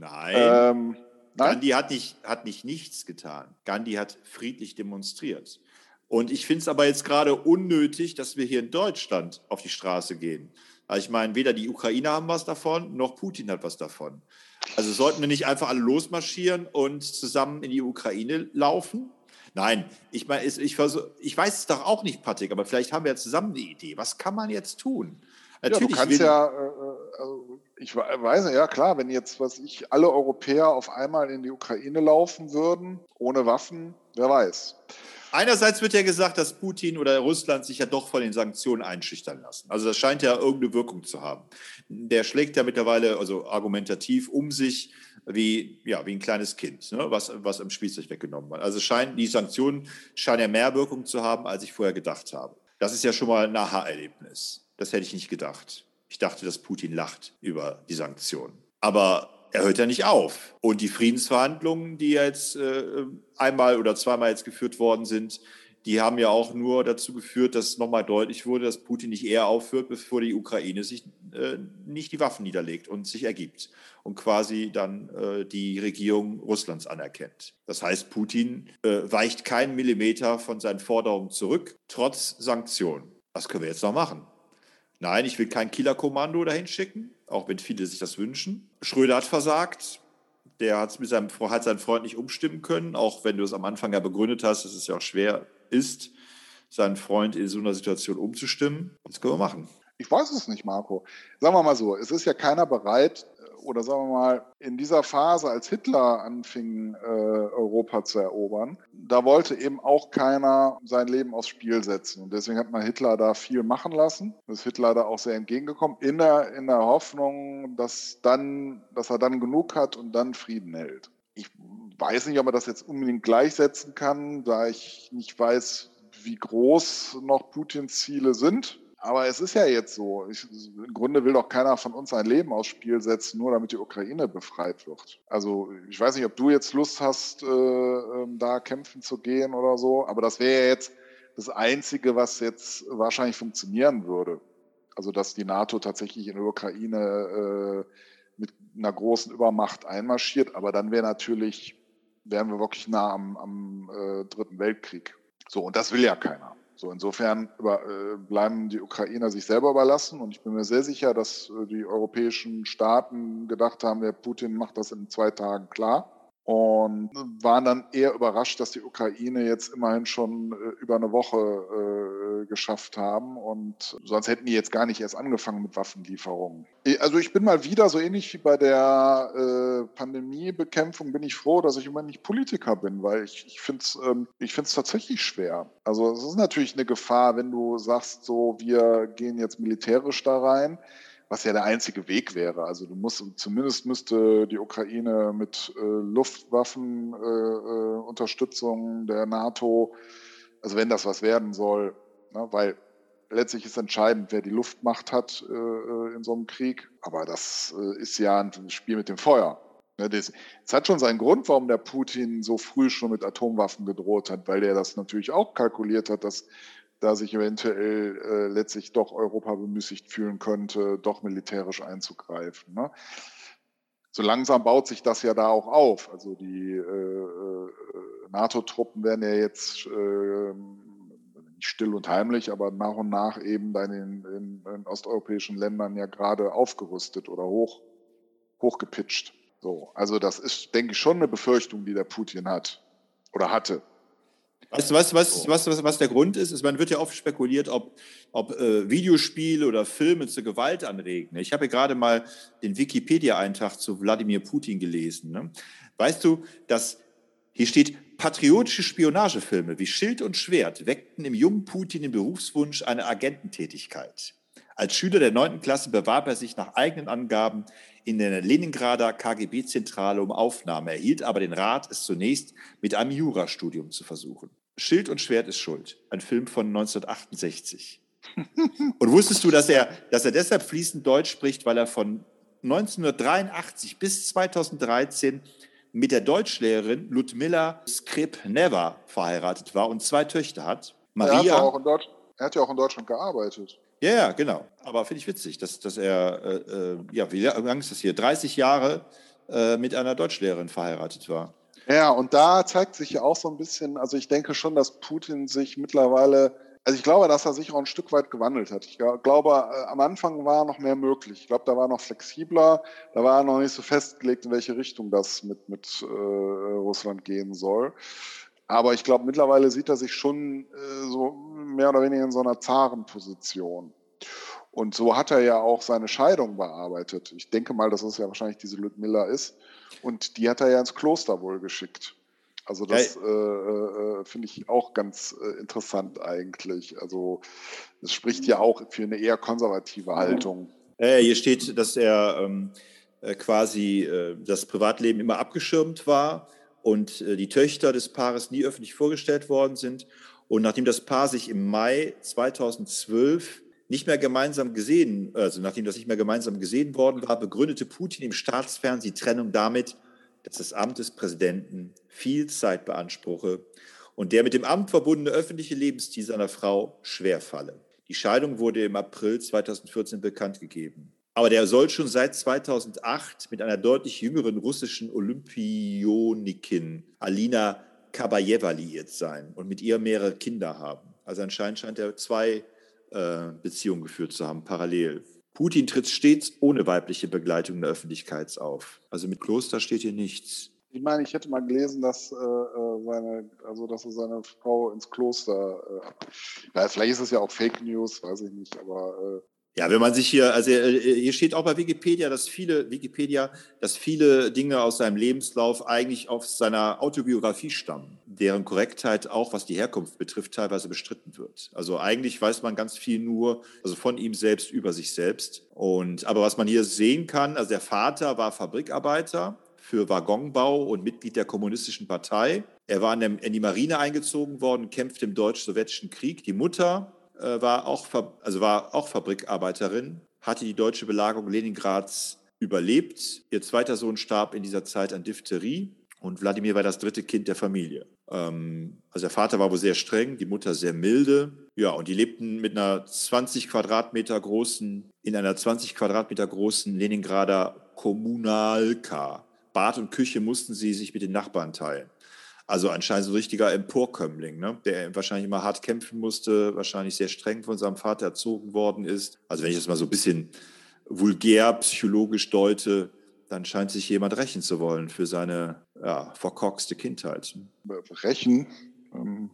Nein. Ähm, nein. Gandhi hat nicht, hat nicht nichts getan. Gandhi hat friedlich demonstriert. Und ich finde es aber jetzt gerade unnötig, dass wir hier in Deutschland auf die Straße gehen. Also ich meine, weder die Ukrainer haben was davon, noch Putin hat was davon. Also sollten wir nicht einfach alle losmarschieren und zusammen in die Ukraine laufen? Nein, ich meine, ich, ich, ich weiß es doch auch nicht, Patrick, aber vielleicht haben wir ja zusammen eine Idee. Was kann man jetzt tun? Natürlich ja, du kannst ja, äh, äh, also ich weiß ja klar, wenn jetzt, was ich, alle Europäer auf einmal in die Ukraine laufen würden, ohne Waffen, wer weiß. Einerseits wird ja gesagt, dass Putin oder Russland sich ja doch von den Sanktionen einschüchtern lassen. Also das scheint ja irgendeine Wirkung zu haben. Der schlägt ja mittlerweile also argumentativ um sich wie, ja, wie ein kleines Kind, ne, was, was im Spielzeug weggenommen wird. Also scheinen, die Sanktionen scheinen ja mehr Wirkung zu haben, als ich vorher gedacht habe. Das ist ja schon mal ein Aha-Erlebnis. Das hätte ich nicht gedacht. Ich dachte, dass Putin lacht über die Sanktionen. Aber er hört ja nicht auf. Und die Friedensverhandlungen, die jetzt äh, einmal oder zweimal jetzt geführt worden sind, die haben ja auch nur dazu geführt, dass nochmal deutlich wurde, dass Putin nicht eher aufhört, bevor die Ukraine sich äh, nicht die Waffen niederlegt und sich ergibt und quasi dann äh, die Regierung Russlands anerkennt. Das heißt, Putin äh, weicht keinen Millimeter von seinen Forderungen zurück, trotz Sanktionen. Was können wir jetzt noch machen? Nein, ich will kein Killerkommando dahin schicken, auch wenn viele sich das wünschen. Schröder hat versagt. Der hat mit seinem, hat seinen Freund nicht umstimmen können, auch wenn du es am Anfang ja begründet hast, dass es ja auch schwer ist, seinen Freund in so einer Situation umzustimmen. Was können wir machen? Ich weiß es nicht, Marco. Sagen wir mal so, es ist ja keiner bereit, oder sagen wir mal, in dieser Phase, als Hitler anfing, äh, Europa zu erobern, da wollte eben auch keiner sein Leben aufs Spiel setzen. Und deswegen hat man Hitler da viel machen lassen. Ist Hitler da auch sehr entgegengekommen, in der, in der Hoffnung, dass, dann, dass er dann genug hat und dann Frieden hält. Ich weiß nicht, ob man das jetzt unbedingt gleichsetzen kann, da ich nicht weiß, wie groß noch Putins Ziele sind. Aber es ist ja jetzt so. Ich, Im Grunde will doch keiner von uns ein Leben aufs Spiel setzen, nur damit die Ukraine befreit wird. Also ich weiß nicht, ob du jetzt Lust hast, äh, ähm, da kämpfen zu gehen oder so. Aber das wäre ja jetzt das Einzige, was jetzt wahrscheinlich funktionieren würde. Also dass die NATO tatsächlich in der Ukraine äh, mit einer großen Übermacht einmarschiert. Aber dann wäre natürlich, wären wir wirklich nah am, am äh, Dritten Weltkrieg. So, und das will ja keiner. So, insofern über, äh, bleiben die Ukrainer sich selber überlassen und ich bin mir sehr sicher, dass äh, die europäischen Staaten gedacht haben, der Putin macht das in zwei Tagen klar und waren dann eher überrascht, dass die Ukraine jetzt immerhin schon äh, über eine Woche äh, geschafft haben und sonst hätten die jetzt gar nicht erst angefangen mit Waffenlieferungen. Also ich bin mal wieder so ähnlich wie bei der äh, Pandemiebekämpfung bin ich froh, dass ich immer nicht Politiker bin, weil ich, ich finde es ähm, tatsächlich schwer. Also es ist natürlich eine Gefahr, wenn du sagst, so wir gehen jetzt militärisch da rein was ja der einzige Weg wäre. Also du musst, zumindest müsste die Ukraine mit äh, Luftwaffenunterstützung äh, der NATO, also wenn das was werden soll, ne, weil letztlich ist entscheidend, wer die Luftmacht hat äh, äh in so einem Krieg. Aber das äh, ist ja ein Spiel mit dem Feuer. Ne, das hat schon seinen Grund, warum der Putin so früh schon mit Atomwaffen gedroht hat, weil er das natürlich auch kalkuliert hat, dass da sich eventuell äh, letztlich doch Europa bemüßigt fühlen könnte, doch militärisch einzugreifen. Ne? So langsam baut sich das ja da auch auf. Also die äh, äh NATO-Truppen werden ja jetzt äh, nicht still und heimlich, aber nach und nach eben dann in, in, in osteuropäischen Ländern ja gerade aufgerüstet oder hoch, hochgepitcht. So, also das ist, denke ich, schon eine Befürchtung, die der Putin hat oder hatte. Weißt du, was, was, was, was, was der Grund ist? ist? Man wird ja oft spekuliert, ob, ob äh, Videospiele oder Filme zur Gewalt anregen. Ich habe ja gerade mal den Wikipedia-Eintrag zu Wladimir Putin gelesen. Ne? Weißt du, dass hier steht, patriotische Spionagefilme wie Schild und Schwert weckten im jungen Putin den Berufswunsch einer Agententätigkeit. Als Schüler der 9. Klasse bewarb er sich nach eigenen Angaben in der Leningrader KGB-Zentrale um Aufnahme, erhielt aber den Rat, es zunächst mit einem Jurastudium zu versuchen. Schild und Schwert ist schuld, ein Film von 1968. und wusstest du, dass er, dass er deshalb fließend Deutsch spricht, weil er von 1983 bis 2013 mit der Deutschlehrerin Ludmilla Skripneva verheiratet war und zwei Töchter hat. Maria. Er hat, ja auch in Deutsch, er hat ja auch in Deutschland gearbeitet. Ja, ja, genau. Aber finde ich witzig, dass, dass er, äh, äh ja, wie lange ist das hier? 30 Jahre äh, mit einer Deutschlehrerin verheiratet war. Ja, und da zeigt sich ja auch so ein bisschen, also ich denke schon, dass Putin sich mittlerweile, also ich glaube, dass er sich auch ein Stück weit gewandelt hat. Ich glaube, äh, am Anfang war noch mehr möglich. Ich glaube, da war noch flexibler, da war noch nicht so festgelegt, in welche Richtung das mit, mit äh, Russland gehen soll. Aber ich glaube, mittlerweile sieht er sich schon äh, so mehr oder weniger in so einer Zarenposition. Und so hat er ja auch seine Scheidung bearbeitet. Ich denke mal, dass es ja wahrscheinlich diese Ludmilla ist. Und die hat er ja ins Kloster wohl geschickt. Also das äh, äh, finde ich auch ganz äh, interessant eigentlich. Also es spricht ja auch für eine eher konservative Haltung. Hier steht, dass er ähm, äh, quasi äh, das Privatleben immer abgeschirmt war und äh, die Töchter des Paares nie öffentlich vorgestellt worden sind. Und nachdem das Paar sich im Mai 2012 nicht mehr gemeinsam gesehen, also nachdem das nicht mehr gemeinsam gesehen worden war, begründete Putin im Staatsfernsehen die Trennung damit, dass das Amt des Präsidenten viel Zeit beanspruche und der mit dem Amt verbundene öffentliche Lebensstil seiner Frau schwerfalle. Die Scheidung wurde im April 2014 bekannt gegeben. Aber der soll schon seit 2008 mit einer deutlich jüngeren russischen Olympionikin Alina Kabayeva liiert sein und mit ihr mehrere Kinder haben. Also anscheinend scheint er zwei äh, Beziehungen geführt zu haben, parallel. Putin tritt stets ohne weibliche Begleitung in der Öffentlichkeit auf. Also mit Kloster steht hier nichts. Ich meine, ich hätte mal gelesen, dass, äh, äh seine, also, dass er seine Frau ins Kloster. Äh, ja, vielleicht ist es ja auch Fake News, weiß ich nicht, aber äh, ja, wenn man sich hier, also äh, hier steht auch bei Wikipedia, dass viele Wikipedia, dass viele Dinge aus seinem Lebenslauf eigentlich auf seiner Autobiografie stammen, deren Korrektheit auch, was die Herkunft betrifft, teilweise bestritten wird. Also eigentlich weiß man ganz viel nur, also von ihm selbst über sich selbst. Und aber was man hier sehen kann, also der Vater war Fabrikarbeiter für Waggonbau und Mitglied der Kommunistischen Partei. Er war in die Marine eingezogen worden, kämpfte im deutsch-sowjetischen Krieg. Die Mutter äh, war, auch, also war auch Fabrikarbeiterin, hatte die deutsche Belagerung Leningrads überlebt. Ihr zweiter Sohn starb in dieser Zeit an Diphtherie und Wladimir war das dritte Kind der Familie. Ähm, also der Vater war wohl sehr streng, die Mutter sehr milde. Ja, und die lebten mit einer 20 Quadratmeter großen, in einer 20 Quadratmeter großen Leningrader Kommunalka. Bad und Küche mussten sie sich mit den Nachbarn teilen. Also anscheinend so ein richtiger Emporkömmling, ne? der wahrscheinlich immer hart kämpfen musste, wahrscheinlich sehr streng von seinem Vater erzogen worden ist. Also wenn ich das mal so ein bisschen vulgär psychologisch deute, dann scheint sich jemand rächen zu wollen für seine ja, verkorkste Kindheit. Rächen? Ähm,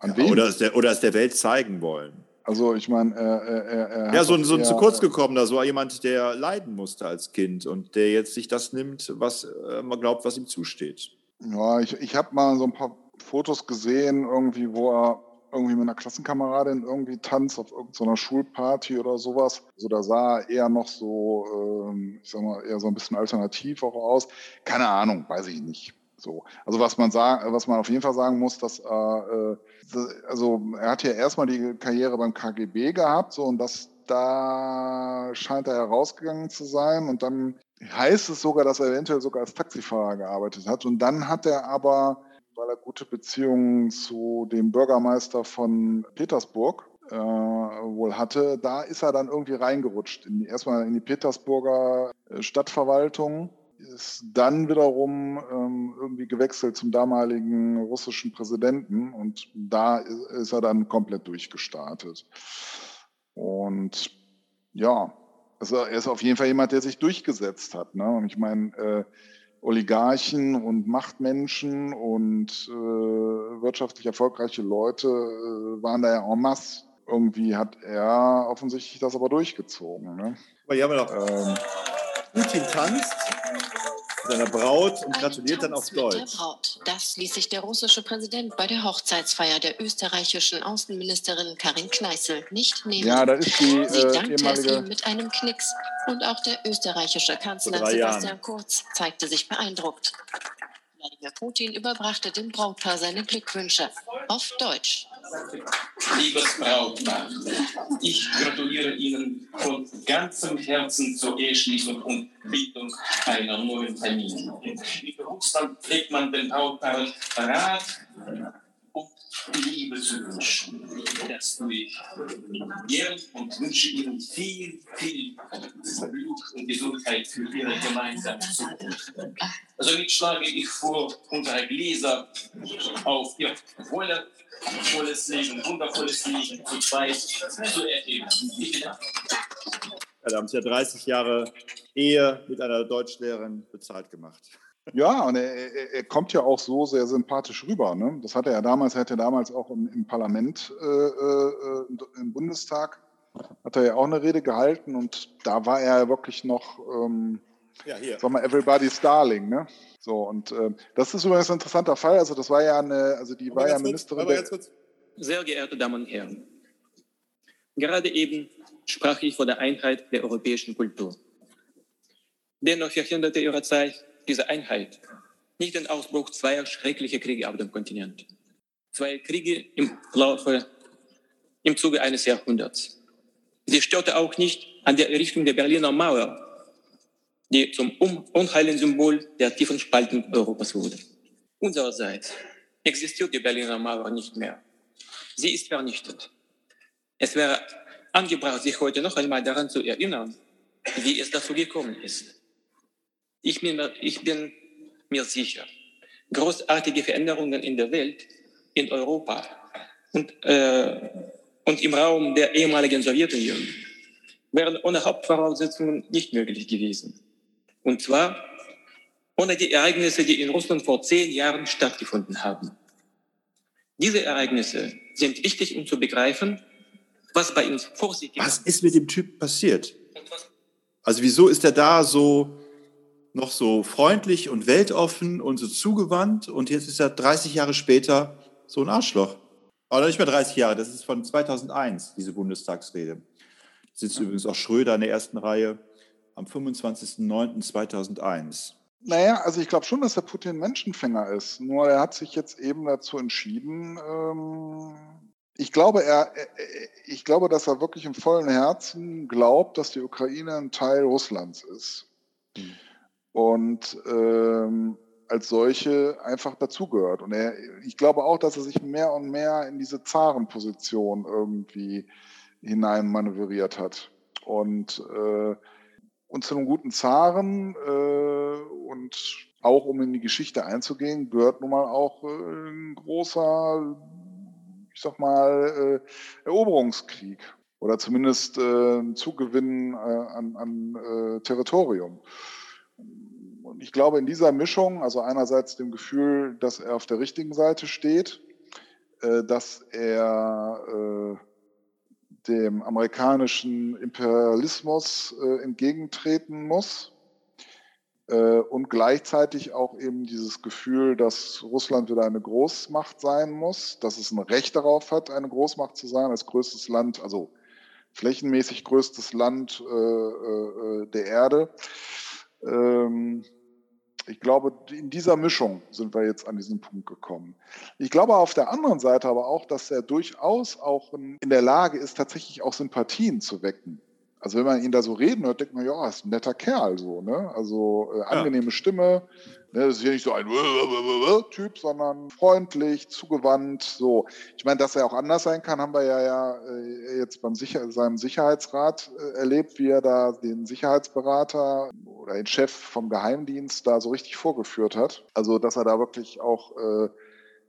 an ja, wem? Oder es, der, oder es der Welt zeigen wollen. Also ich meine, er, er, er Ja, so, ein, so ein zu kurz gekommener, so jemand, der leiden musste als Kind und der jetzt sich das nimmt, was äh, man glaubt, was ihm zusteht. Ja, ich, ich habe mal so ein paar Fotos gesehen, irgendwie, wo er irgendwie mit einer Klassenkameradin irgendwie tanzt auf irgendeiner Schulparty oder sowas. Also da sah er eher noch so, ähm, ich sag mal, eher so ein bisschen alternativ auch aus. Keine Ahnung, weiß ich nicht. So. Also was man sagen, was man auf jeden Fall sagen muss, dass er, äh, also er hat ja erstmal die Karriere beim KGB gehabt, so und das da scheint er herausgegangen zu sein und dann heißt es sogar, dass er eventuell sogar als Taxifahrer gearbeitet hat. Und dann hat er aber, weil er gute Beziehungen zu dem Bürgermeister von Petersburg äh, wohl hatte, da ist er dann irgendwie reingerutscht. In, erstmal in die Petersburger äh, Stadtverwaltung, ist dann wiederum ähm, irgendwie gewechselt zum damaligen russischen Präsidenten und da ist er dann komplett durchgestartet. Und ja, also er ist auf jeden Fall jemand, der sich durchgesetzt hat. Ne? Und ich meine, äh, Oligarchen und Machtmenschen und äh, wirtschaftlich erfolgreiche Leute äh, waren da ja en masse. Irgendwie hat er offensichtlich das aber durchgezogen. Ne? Aber wir noch ähm, Putin tanzt seiner Braut und gratuliert dann auf Deutsch. Der Braut. Das ließ sich der russische Präsident bei der Hochzeitsfeier der österreichischen Außenministerin Karin Kneißl nicht nehmen. Ja, da ist die Sie äh, dankte es ihm mit einem Knicks und auch der österreichische Kanzler Sebastian Jahren. Kurz zeigte sich beeindruckt. Wladimir Putin überbrachte dem Brautpaar seine Glückwünsche auf Deutsch. Liebes Brautpaar, ich gratuliere Ihnen von ganzem Herzen zur Eheschließung und Bildung einer neuen Familie. Wie Russland pflegt man den Brautpaaren Rat und Liebe zu wünschen. Das tue ich gern und wünsche Ihnen viel, viel Glück und Gesundheit für Ihre gemeinsame Zukunft. Somit also schlage ich vor, unsere Gläser auf Ihr Wolle volles Leben, wundervolles Leben zu zweit zu erheben. Ja, da haben sie ja 30 Jahre Ehe mit einer Deutschlehrerin bezahlt gemacht. Ja, und er, er, er, kommt ja auch so sehr sympathisch rüber. Ne? Das hat er ja damals, er hat ja damals auch im, im Parlament, äh, äh, im Bundestag, hat er ja auch eine Rede gehalten und da war er wirklich noch, ähm, ja, hier. sag mal, everybody's darling. Ne? So, und äh, das ist übrigens ein interessanter Fall. Also, das war ja eine, also die aber war ja Ministerin. Kurz, Sehr geehrte Damen und Herren, gerade eben sprach ich von der Einheit der europäischen Kultur. Dennoch verhinderte ihre Zeit diese Einheit nicht den Ausbruch zweier schrecklicher Kriege auf dem Kontinent. Zwei Kriege im Laufe, im Zuge eines Jahrhunderts. Sie störte auch nicht an der Errichtung der Berliner Mauer die zum unheiligen Symbol der tiefen Spaltung Europas wurde. Unsererseits existiert die Berliner Mauer nicht mehr. Sie ist vernichtet. Es wäre angebracht, sich heute noch einmal daran zu erinnern, wie es dazu gekommen ist. Ich bin, ich bin mir sicher, großartige Veränderungen in der Welt, in Europa und, äh, und im Raum der ehemaligen Sowjetunion wären ohne Hauptvoraussetzungen nicht möglich gewesen. Und zwar ohne die Ereignisse, die in Russland vor zehn Jahren stattgefunden haben. Diese Ereignisse sind wichtig, um zu begreifen, was bei uns vor sich geht. Was ist mit dem Typ passiert? Also wieso ist er da so noch so freundlich und weltoffen und so zugewandt und jetzt ist er 30 Jahre später so ein Arschloch? Oder nicht mehr 30 Jahre, das ist von 2001, diese Bundestagsrede. Sitzt übrigens auch Schröder in der ersten Reihe am 25.09.2001? Naja, also ich glaube schon, dass der Putin Menschenfänger ist. Nur er hat sich jetzt eben dazu entschieden. Ähm, ich glaube, er, ich glaube, dass er wirklich im vollen Herzen glaubt, dass die Ukraine ein Teil Russlands ist. Hm. Und ähm, als solche einfach dazugehört. Und er, ich glaube auch, dass er sich mehr und mehr in diese Zarenposition irgendwie hineinmanövriert hat. Und äh, und zu einem guten Zaren äh, und auch um in die Geschichte einzugehen, gehört nun mal auch äh, ein großer, ich sag mal, äh, Eroberungskrieg oder zumindest äh, Zugewinn äh, an, an äh, Territorium. Und ich glaube, in dieser Mischung, also einerseits dem Gefühl, dass er auf der richtigen Seite steht, äh, dass er äh, dem amerikanischen Imperialismus äh, entgegentreten muss äh, und gleichzeitig auch eben dieses Gefühl, dass Russland wieder eine Großmacht sein muss, dass es ein Recht darauf hat, eine Großmacht zu sein, als größtes Land, also flächenmäßig größtes Land äh, äh der Erde. Ähm, ich glaube, in dieser Mischung sind wir jetzt an diesen Punkt gekommen. Ich glaube auf der anderen Seite aber auch, dass er durchaus auch in der Lage ist, tatsächlich auch Sympathien zu wecken. Also wenn man ihn da so reden hört, denkt man, ja, ist ein netter Kerl so, ne? Also äh, angenehme ja. Stimme, ne? Das ist ja nicht so ein Typ, sondern freundlich, zugewandt, so. Ich meine, dass er auch anders sein kann, haben wir ja, ja äh, jetzt beim Sicher seinem Sicherheitsrat äh, erlebt, wie er da den Sicherheitsberater oder den Chef vom Geheimdienst da so richtig vorgeführt hat. Also dass er da wirklich auch äh,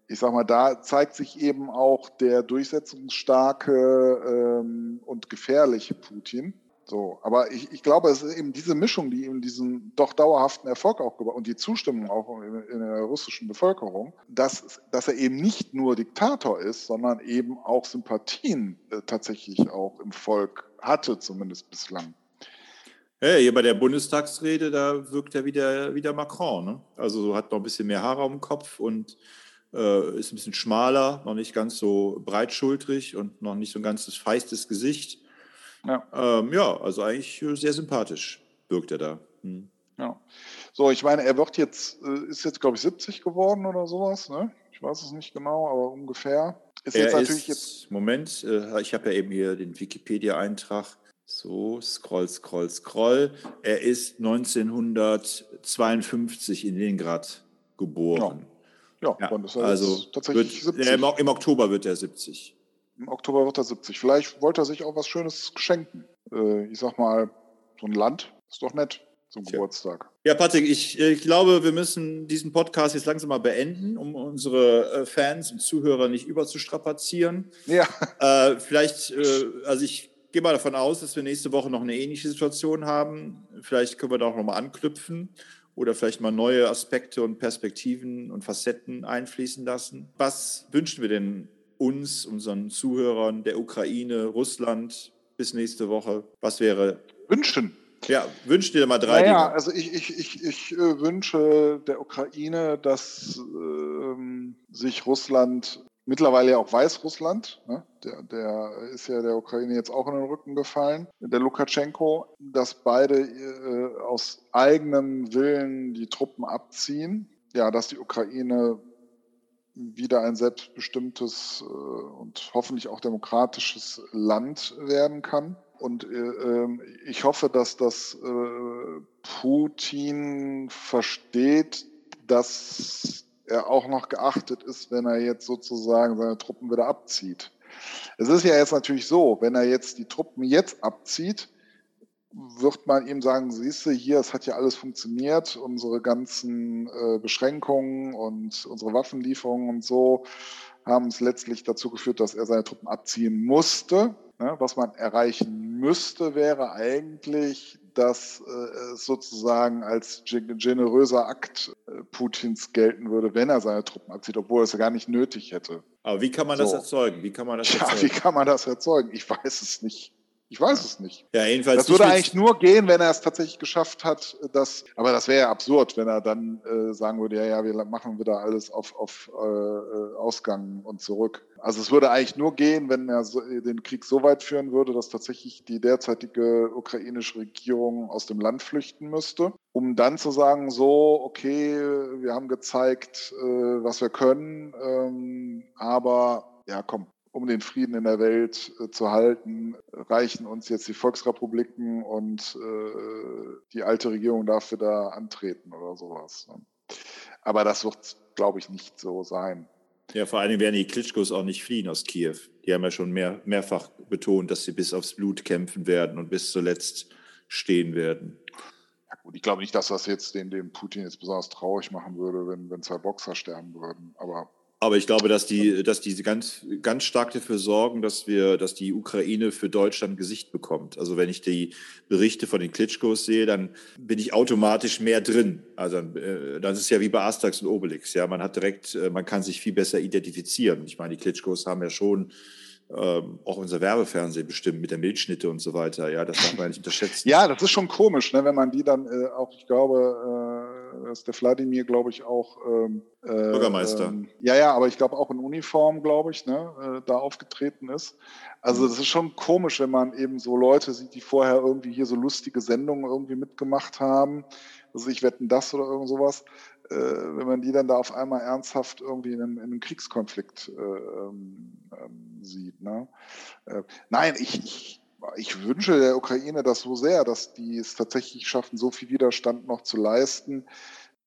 ich sag mal, da zeigt sich eben auch der durchsetzungsstarke ähm, und gefährliche Putin. So, aber ich, ich glaube, es ist eben diese Mischung, die ihm diesen doch dauerhaften Erfolg auch und die Zustimmung auch in, in, der russischen Bevölkerung, dass, dass er eben nicht nur Diktator ist, sondern eben auch Sympathien äh, tatsächlich auch im Volk hatte, zumindest bislang. Hey, hier bei der Bundestagsrede, da wirkt er wieder, wieder Macron. Ne? Also hat noch ein bisschen mehr Haare am Kopf und äh, ist ein bisschen schmaler, noch nicht ganz so breitschultrig und noch nicht so ein ganzes feistes Gesicht. Ja, ähm, ja also eigentlich sehr sympathisch wirkt er da. Hm. Ja. So, ich meine, er wird jetzt, äh, ist jetzt, glaube ich, 70 geworden oder sowas, ne? Ich weiß es nicht genau, aber ungefähr. Ist er jetzt natürlich ist, jetzt. Moment, äh, ich habe ja eben hier den Wikipedia-Eintrag. So, scroll, scroll, scroll. Er ist 1952 in Leningrad geboren. Ja. Ja, ja dann ist er also tatsächlich wird, 70. Im, Oktober wird er 70. Im Oktober wird er 70. Vielleicht wollte er sich auch was Schönes schenken. Äh, ich sag mal, so ein Land ist doch nett zum Tja. Geburtstag. Ja, Patrick, ich, ich, glaube, wir müssen diesen Podcast jetzt langsam mal beenden, um unsere äh, Fans und Zuhörer nicht überzustrapazieren. Ja. Äh, vielleicht, äh, also ich gehe mal davon aus, dass wir nächste Woche noch eine ähnliche Situation haben. Vielleicht können wir da auch nochmal anknüpfen oder vielleicht mal neue Aspekte und Perspektiven und Facetten einfließen lassen. Was wünschen wir denn uns, unseren Zuhörern, der Ukraine, Russland bis nächste Woche? Was wäre? Wünschen. Ja, wünscht dir mal drei naja, Dinge. also ich, ich, ich, ich äh, wünsche der Ukraine, dass ähm, sich Russland mittlerweile ja auch Weißrussland, ne? der, der ist ja der Ukraine jetzt auch in den Rücken gefallen, der Lukaschenko, dass beide äh, aus eigenem Willen die Truppen abziehen, ja, dass die Ukraine wieder ein selbstbestimmtes äh, und hoffentlich auch demokratisches Land werden kann. Und äh, ähm, ich hoffe, dass das äh, Putin versteht, dass er auch noch geachtet ist, wenn er jetzt sozusagen seine Truppen wieder abzieht. Es ist ja jetzt natürlich so, wenn er jetzt die Truppen jetzt abzieht, wird man ihm sagen, siehst du hier, es hat ja alles funktioniert, unsere ganzen äh, Beschränkungen und unsere Waffenlieferungen und so haben es letztlich dazu geführt, dass er seine Truppen abziehen musste. Ne? Was man erreichen müsste, wäre eigentlich, dass äh, es sozusagen als generöser Akt äh, Putins gelten würde, wenn er seine Truppen abzieht, obwohl er es ja gar nicht nötig hätte. Aber wie kann man das so. erzeugen? Wie kann man das erzeugen? Ja, wie kann man das erzeugen? Ich weiß es nicht. Ich weiß es nicht. Ja, jedenfalls. Das würde eigentlich nur gehen, wenn er es tatsächlich geschafft hat, dass, aber das wäre ja absurd, wenn er dann äh, sagen würde, ja, ja, wir machen wieder alles auf, auf äh, äh, Ausgang und zurück. Also es würde eigentlich nur gehen, wenn er so, den Krieg so weit führen würde, dass tatsächlich die derzeitige ukrainische Regierung aus dem Land flüchten müsste, um dann zu sagen, so, okay, wir haben gezeigt, äh, was wir können, ähm, aber ja, komm, um den Frieden in der Welt äh, zu halten, reichen uns jetzt die Volksrepubliken und äh, die alte Regierung darf wieder antreten oder sowas. Ne? Aber das wird, glaube ich, nicht so sein. Ja, vor allen Dingen werden die Klitschkos auch nicht fliehen aus Kiew. Die haben ja schon mehr, mehrfach betont, dass sie bis aufs Blut kämpfen werden und bis zuletzt stehen werden. Ja gut, ich glaube nicht, dass das jetzt den, den Putin jetzt besonders traurig machen würde, wenn, wenn zwei Boxer sterben würden. Aber aber ich glaube, dass die, dass die ganz, ganz stark dafür sorgen, dass wir, dass die Ukraine für Deutschland Gesicht bekommt. Also wenn ich die Berichte von den Klitschkos sehe, dann bin ich automatisch mehr drin. Also äh, das ist ja wie bei Asterix und Obelix. Ja, man hat direkt, äh, man kann sich viel besser identifizieren. Ich meine, die Klitschkos haben ja schon ähm, auch unser Werbefernsehen bestimmt mit der Milchschnitte und so weiter. Ja, das darf man nicht unterschätzen. Ja, das ist schon komisch, ne, wenn man die dann äh, auch, ich glaube, äh, ist der Wladimir, glaube ich, auch ähm, äh, Bürgermeister. Ähm, ja, ja, aber ich glaube auch in Uniform, glaube ich, ne, äh, da aufgetreten ist. Also das ist schon komisch, wenn man eben so Leute sieht, die vorher irgendwie hier so lustige Sendungen irgendwie mitgemacht haben. Also ich wetten das oder irgend sowas. Äh, wenn man die dann da auf einmal ernsthaft irgendwie in einem, in einem Kriegskonflikt äh, ähm, ähm, sieht. Ne? Äh, nein, ich, ich ich wünsche der Ukraine das so sehr, dass die es tatsächlich schaffen, so viel Widerstand noch zu leisten.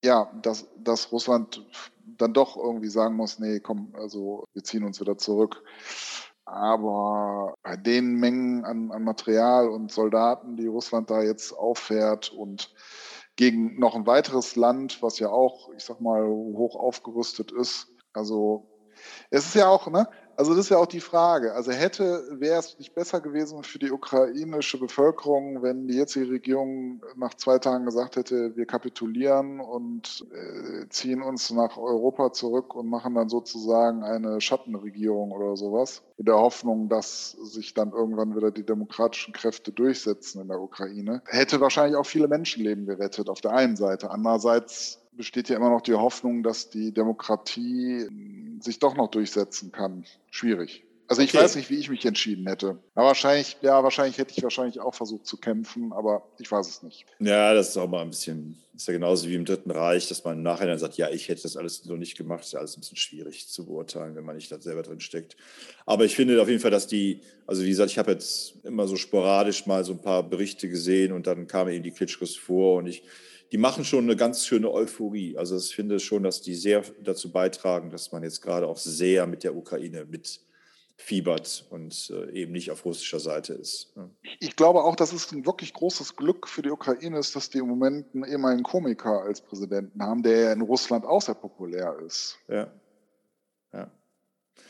Ja, dass, dass Russland dann doch irgendwie sagen muss, nee, komm, also wir ziehen uns wieder zurück. Aber bei den Mengen an, an Material und Soldaten, die Russland da jetzt auffährt und gegen noch ein weiteres Land, was ja auch, ich sag mal, hoch aufgerüstet ist. Also es ist ja auch, ne, also das ist ja auch die Frage. Also hätte, wäre es nicht besser gewesen für die ukrainische Bevölkerung, wenn die jetzige Regierung nach zwei Tagen gesagt hätte, wir kapitulieren und äh, ziehen uns nach Europa zurück und machen dann sozusagen eine Schattenregierung oder sowas, in der Hoffnung, dass sich dann irgendwann wieder die demokratischen Kräfte durchsetzen in der Ukraine. Hätte wahrscheinlich auch viele Menschenleben gerettet auf der einen Seite. Andererseits besteht ja immer noch die Hoffnung, dass die Demokratie sich doch noch durchsetzen kann. Schwierig. Also ich okay. weiß nicht, wie ich mich entschieden hätte. Aber wahrscheinlich, ja, wahrscheinlich hätte ich wahrscheinlich auch versucht zu kämpfen, aber ich weiß es nicht. Ja, das ist auch mal ein bisschen, ist ja genauso wie im Dritten Reich, dass man im Nachhinein sagt, ja, ich hätte das alles so nicht gemacht. Ist ja alles ein bisschen schwierig zu beurteilen, wenn man nicht da selber drin steckt. Aber ich finde auf jeden Fall, dass die, also wie gesagt, ich habe jetzt immer so sporadisch mal so ein paar Berichte gesehen und dann kamen eben die Klitschkos vor und ich die machen schon eine ganz schöne Euphorie. Also ich finde schon, dass die sehr dazu beitragen, dass man jetzt gerade auch sehr mit der Ukraine mitfiebert und äh, eben nicht auf russischer Seite ist. Ich glaube auch, dass es ein wirklich großes Glück für die Ukraine ist, dass die im Moment einen ehemaligen Komiker als Präsidenten haben, der ja in Russland auch sehr populär ist. Ja. Ja.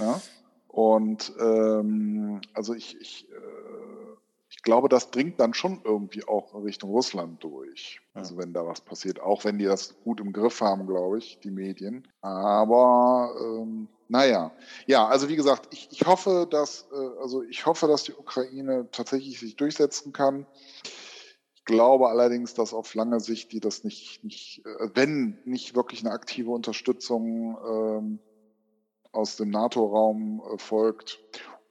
ja? Und ähm, also ich, ich äh, ich glaube, das dringt dann schon irgendwie auch Richtung Russland durch. Ja. Also wenn da was passiert, auch wenn die das gut im Griff haben, glaube ich, die Medien. Aber ähm, naja, ja, also wie gesagt, ich, ich hoffe, dass äh, also ich hoffe, dass die Ukraine tatsächlich sich durchsetzen kann. Ich glaube allerdings, dass auf lange Sicht die das nicht, nicht äh, wenn nicht wirklich eine aktive Unterstützung ähm, aus dem NATO-Raum äh, folgt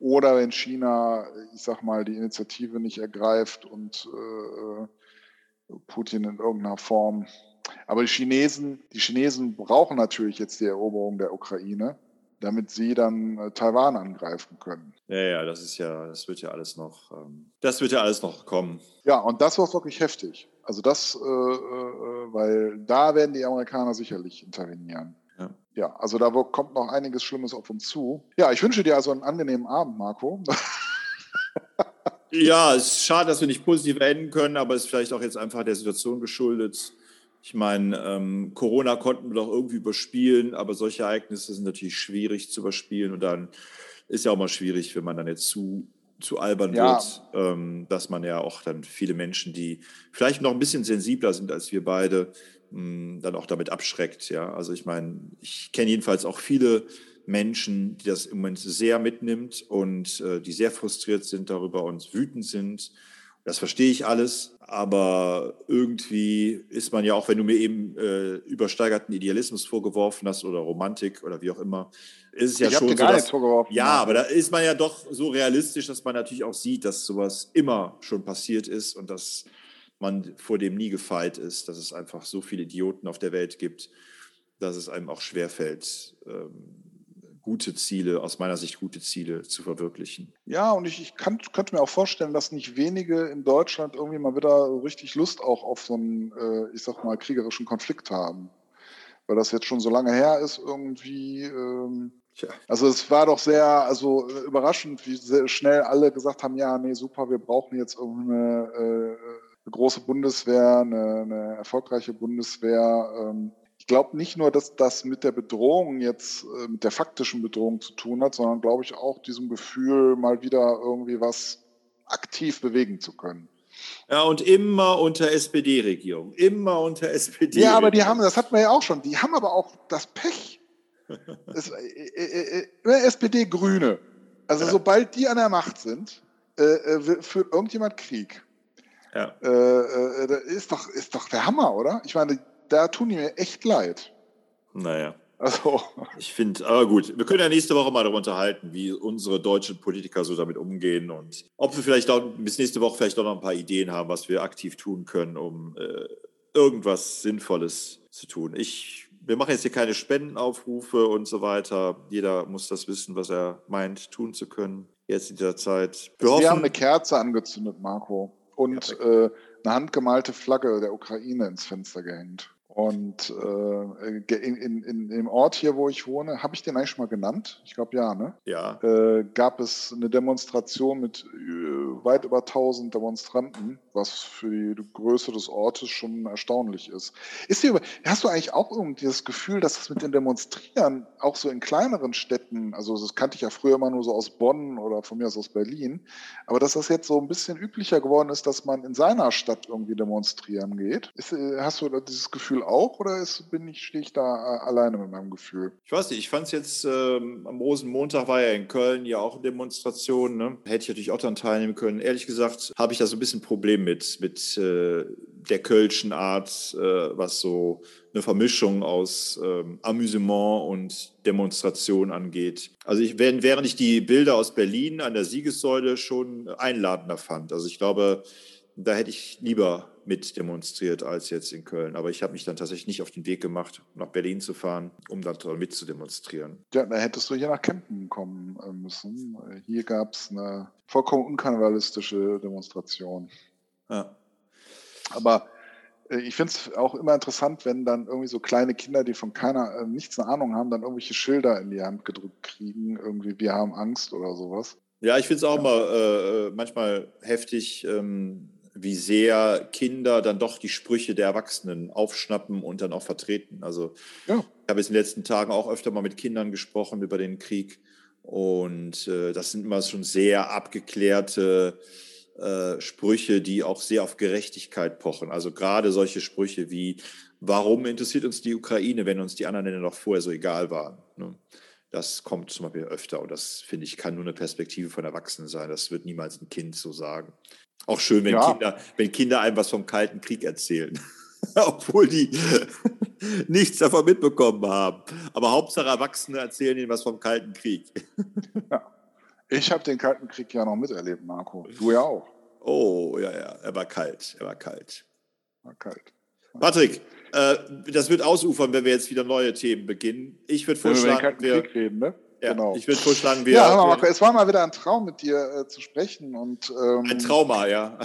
oder wenn China, ich sag mal, die Initiative nicht ergreift und äh, Putin in irgendeiner Form. Aber die Chinesen, die Chinesen brauchen natürlich jetzt die Eroberung der Ukraine, damit sie dann äh, Taiwan angreifen können. Ja, ja, das ist ja, das wird ja alles noch, ähm, das wird ja alles noch kommen. Ja, und das war wirklich heftig. Also das, äh, äh, weil da werden die Amerikaner sicherlich intervenieren. Ja, also da kommt noch einiges Schlimmes auf uns zu. Ja, ich wünsche dir also einen angenehmen Abend, Marco. ja, es ist schade, dass wir nicht positiv enden können, aber es ist vielleicht auch jetzt einfach der Situation geschuldet. Ich meine, ähm, Corona konnten wir doch irgendwie überspielen, aber solche Ereignisse sind natürlich schwierig zu überspielen und dann ist ja auch mal schwierig, wenn man dann jetzt zu zu albern ja. wird, ähm, dass man ja auch dann viele Menschen, die vielleicht noch ein bisschen sensibler sind als wir beide, dann auch damit abschreckt. Ja, also ich meine, ich kenne jedenfalls auch viele Menschen, die das im Moment sehr mitnimmt und äh, die sehr frustriert sind darüber und wütend sind. Das verstehe ich alles, aber irgendwie ist man ja auch, wenn du mir eben äh, übersteigerten Idealismus vorgeworfen hast oder Romantik oder wie auch immer, ist es ja ich schon so, dass, ja, aber da ist man ja doch so realistisch, dass man natürlich auch sieht, dass sowas immer schon passiert ist und dass man vor dem nie gefeit ist, dass es einfach so viele Idioten auf der Welt gibt, dass es einem auch schwerfällt, ähm, gute Ziele, aus meiner Sicht gute Ziele zu verwirklichen. Ja, und ich, ich kann, könnte mir auch vorstellen, dass nicht wenige in Deutschland irgendwie mal wieder richtig Lust auch auf so einen, äh, ich sag mal, kriegerischen Konflikt haben. Weil das jetzt schon so lange her ist, irgendwie. Ähm, also es war doch sehr, also äh, überraschend, wie schnell alle gesagt haben, ja, nee, super, wir brauchen jetzt irgendeine äh, eine große Bundeswehr, eine, eine erfolgreiche Bundeswehr. Ähm, ich glaube nicht nur, dass das mit der Bedrohung jetzt, äh, mit der faktischen Bedrohung zu tun hat, sondern glaube ich auch diesem Gefühl, mal wieder irgendwie was aktiv bewegen zu können. Ja, und immer unter SPD-Regierung. Immer unter SPD. Ja, aber die haben, das hatten wir ja auch schon, die haben aber auch das Pech. Das, äh, äh, äh, SPD-Grüne. Also ja. sobald die an der Macht sind, äh, führt irgendjemand Krieg. Ja. Äh, äh, ist doch, ist doch der Hammer, oder? Ich meine, da tun die mir echt leid. Naja. Also. Ich finde, aber gut, wir können ja nächste Woche mal darüber unterhalten, wie unsere deutschen Politiker so damit umgehen und ob wir vielleicht auch bis nächste Woche vielleicht auch noch ein paar Ideen haben, was wir aktiv tun können, um äh, irgendwas Sinnvolles zu tun. Ich, wir machen jetzt hier keine Spendenaufrufe und so weiter. Jeder muss das wissen, was er meint, tun zu können. jetzt in dieser Zeit. Wir, wir haben eine Kerze angezündet, Marco, und äh, eine handgemalte Flagge der Ukraine ins Fenster gehängt. Und äh, in, in, in, im Ort hier, wo ich wohne, habe ich den eigentlich schon mal genannt? Ich glaube ja, ne? Ja. Äh, gab es eine Demonstration mit äh, weit über 1000 Demonstranten, was für die Größe des Ortes schon erstaunlich ist. ist dir, hast du eigentlich auch irgendwie das Gefühl, dass es mit den Demonstrieren auch so in kleineren Städten, also das kannte ich ja früher immer nur so aus Bonn oder von mir aus aus Berlin, aber dass das jetzt so ein bisschen üblicher geworden ist, dass man in seiner Stadt irgendwie demonstrieren geht? Ist, äh, hast du dieses Gefühl Gefühl auch oder ist, bin ich, stehe ich da äh, alleine mit meinem Gefühl? Ich weiß nicht, ich fand es jetzt ähm, am Rosenmontag war ja in Köln ja auch eine Demonstration. Ne? Hätte ich natürlich auch daran teilnehmen können. Ehrlich gesagt habe ich da so ein bisschen ein Problem mit, mit äh, der kölschen Art, äh, was so eine Vermischung aus ähm, Amüsement und Demonstration angeht. Also ich, während ich die Bilder aus Berlin an der Siegessäule schon einladender fand. Also ich glaube, da hätte ich lieber mit demonstriert als jetzt in Köln. Aber ich habe mich dann tatsächlich nicht auf den Weg gemacht, nach Berlin zu fahren, um dann mit zu demonstrieren. Ja, da hättest du hier nach Kempten kommen äh, müssen. Hier gab es eine vollkommen unkarnevalistische Demonstration. Ja. Aber äh, ich finde es auch immer interessant, wenn dann irgendwie so kleine Kinder, die von keiner äh, nichts eine Ahnung haben, dann irgendwelche Schilder in die Hand gedrückt kriegen, irgendwie wir haben Angst oder sowas. Ja, ich finde es auch ja. mal äh, manchmal heftig, ähm, wie sehr Kinder dann doch die Sprüche der Erwachsenen aufschnappen und dann auch vertreten. Also ja. ich habe jetzt in den letzten Tagen auch öfter mal mit Kindern gesprochen über den Krieg und äh, das sind immer schon sehr abgeklärte äh, Sprüche, die auch sehr auf Gerechtigkeit pochen. Also gerade solche Sprüche wie, warum interessiert uns die Ukraine, wenn uns die anderen Länder noch vorher so egal waren? Ne? Das kommt zum Beispiel öfter und das, finde ich, kann nur eine Perspektive von Erwachsenen sein. Das wird niemals ein Kind so sagen. Auch schön, wenn, ja. Kinder, wenn Kinder einem was vom Kalten Krieg erzählen. Obwohl die nichts davon mitbekommen haben. Aber Hauptsache Erwachsene erzählen ihnen was vom Kalten Krieg. Ja. Ich habe den Kalten Krieg ja noch miterlebt, Marco. Du ja auch. Oh, ja, ja. Er war kalt. Er war kalt. War kalt. Patrick, äh, das wird ausufern, wenn wir jetzt wieder neue Themen beginnen. Ich würde vorschlagen, wir, wir reden, ne? Ja, genau. Ich würde vorschlagen, wir. Ja, Marco, es war mal wieder ein Traum, mit dir äh, zu sprechen. Und, ähm, ein Trauma, ja.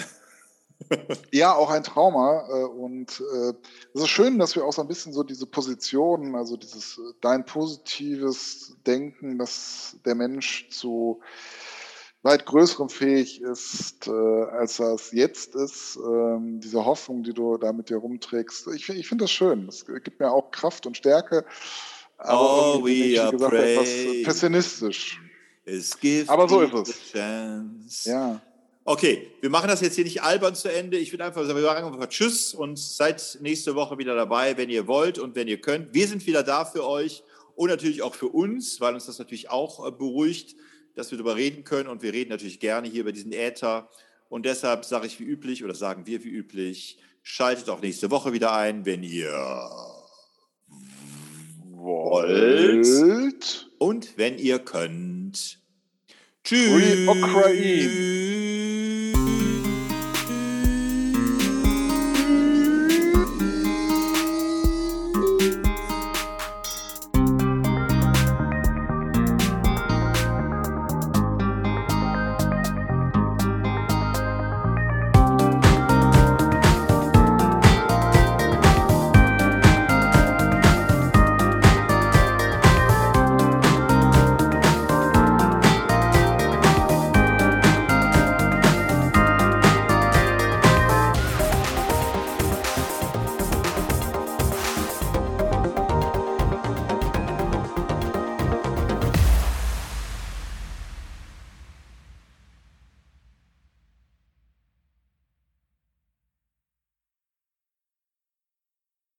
ja, auch ein Trauma. Äh, und äh, es ist schön, dass wir auch so ein bisschen so diese Positionen, also dieses äh, dein positives Denken, dass der Mensch zu weit größerem fähig ist, äh, als er es jetzt ist. Ähm, diese Hoffnung, die du da mit dir rumträgst. Ich, ich finde das schön. Es gibt mir auch Kraft und Stärke. Aber oh, we are gesagt, etwas pessimistisch. Aber so ist es. Ja. Okay, wir machen das jetzt hier nicht albern zu Ende. Ich würde einfach sagen, wir sagen einfach Tschüss und seid nächste Woche wieder dabei, wenn ihr wollt und wenn ihr könnt. Wir sind wieder da für euch und natürlich auch für uns, weil uns das natürlich auch äh, beruhigt, dass wir darüber reden können. Und wir reden natürlich gerne hier über diesen Äther. Und deshalb sage ich wie üblich oder sagen wir wie üblich, schaltet auch nächste Woche wieder ein, wenn ihr wollt und wenn ihr könnt. Tschüss. Free Ukraine.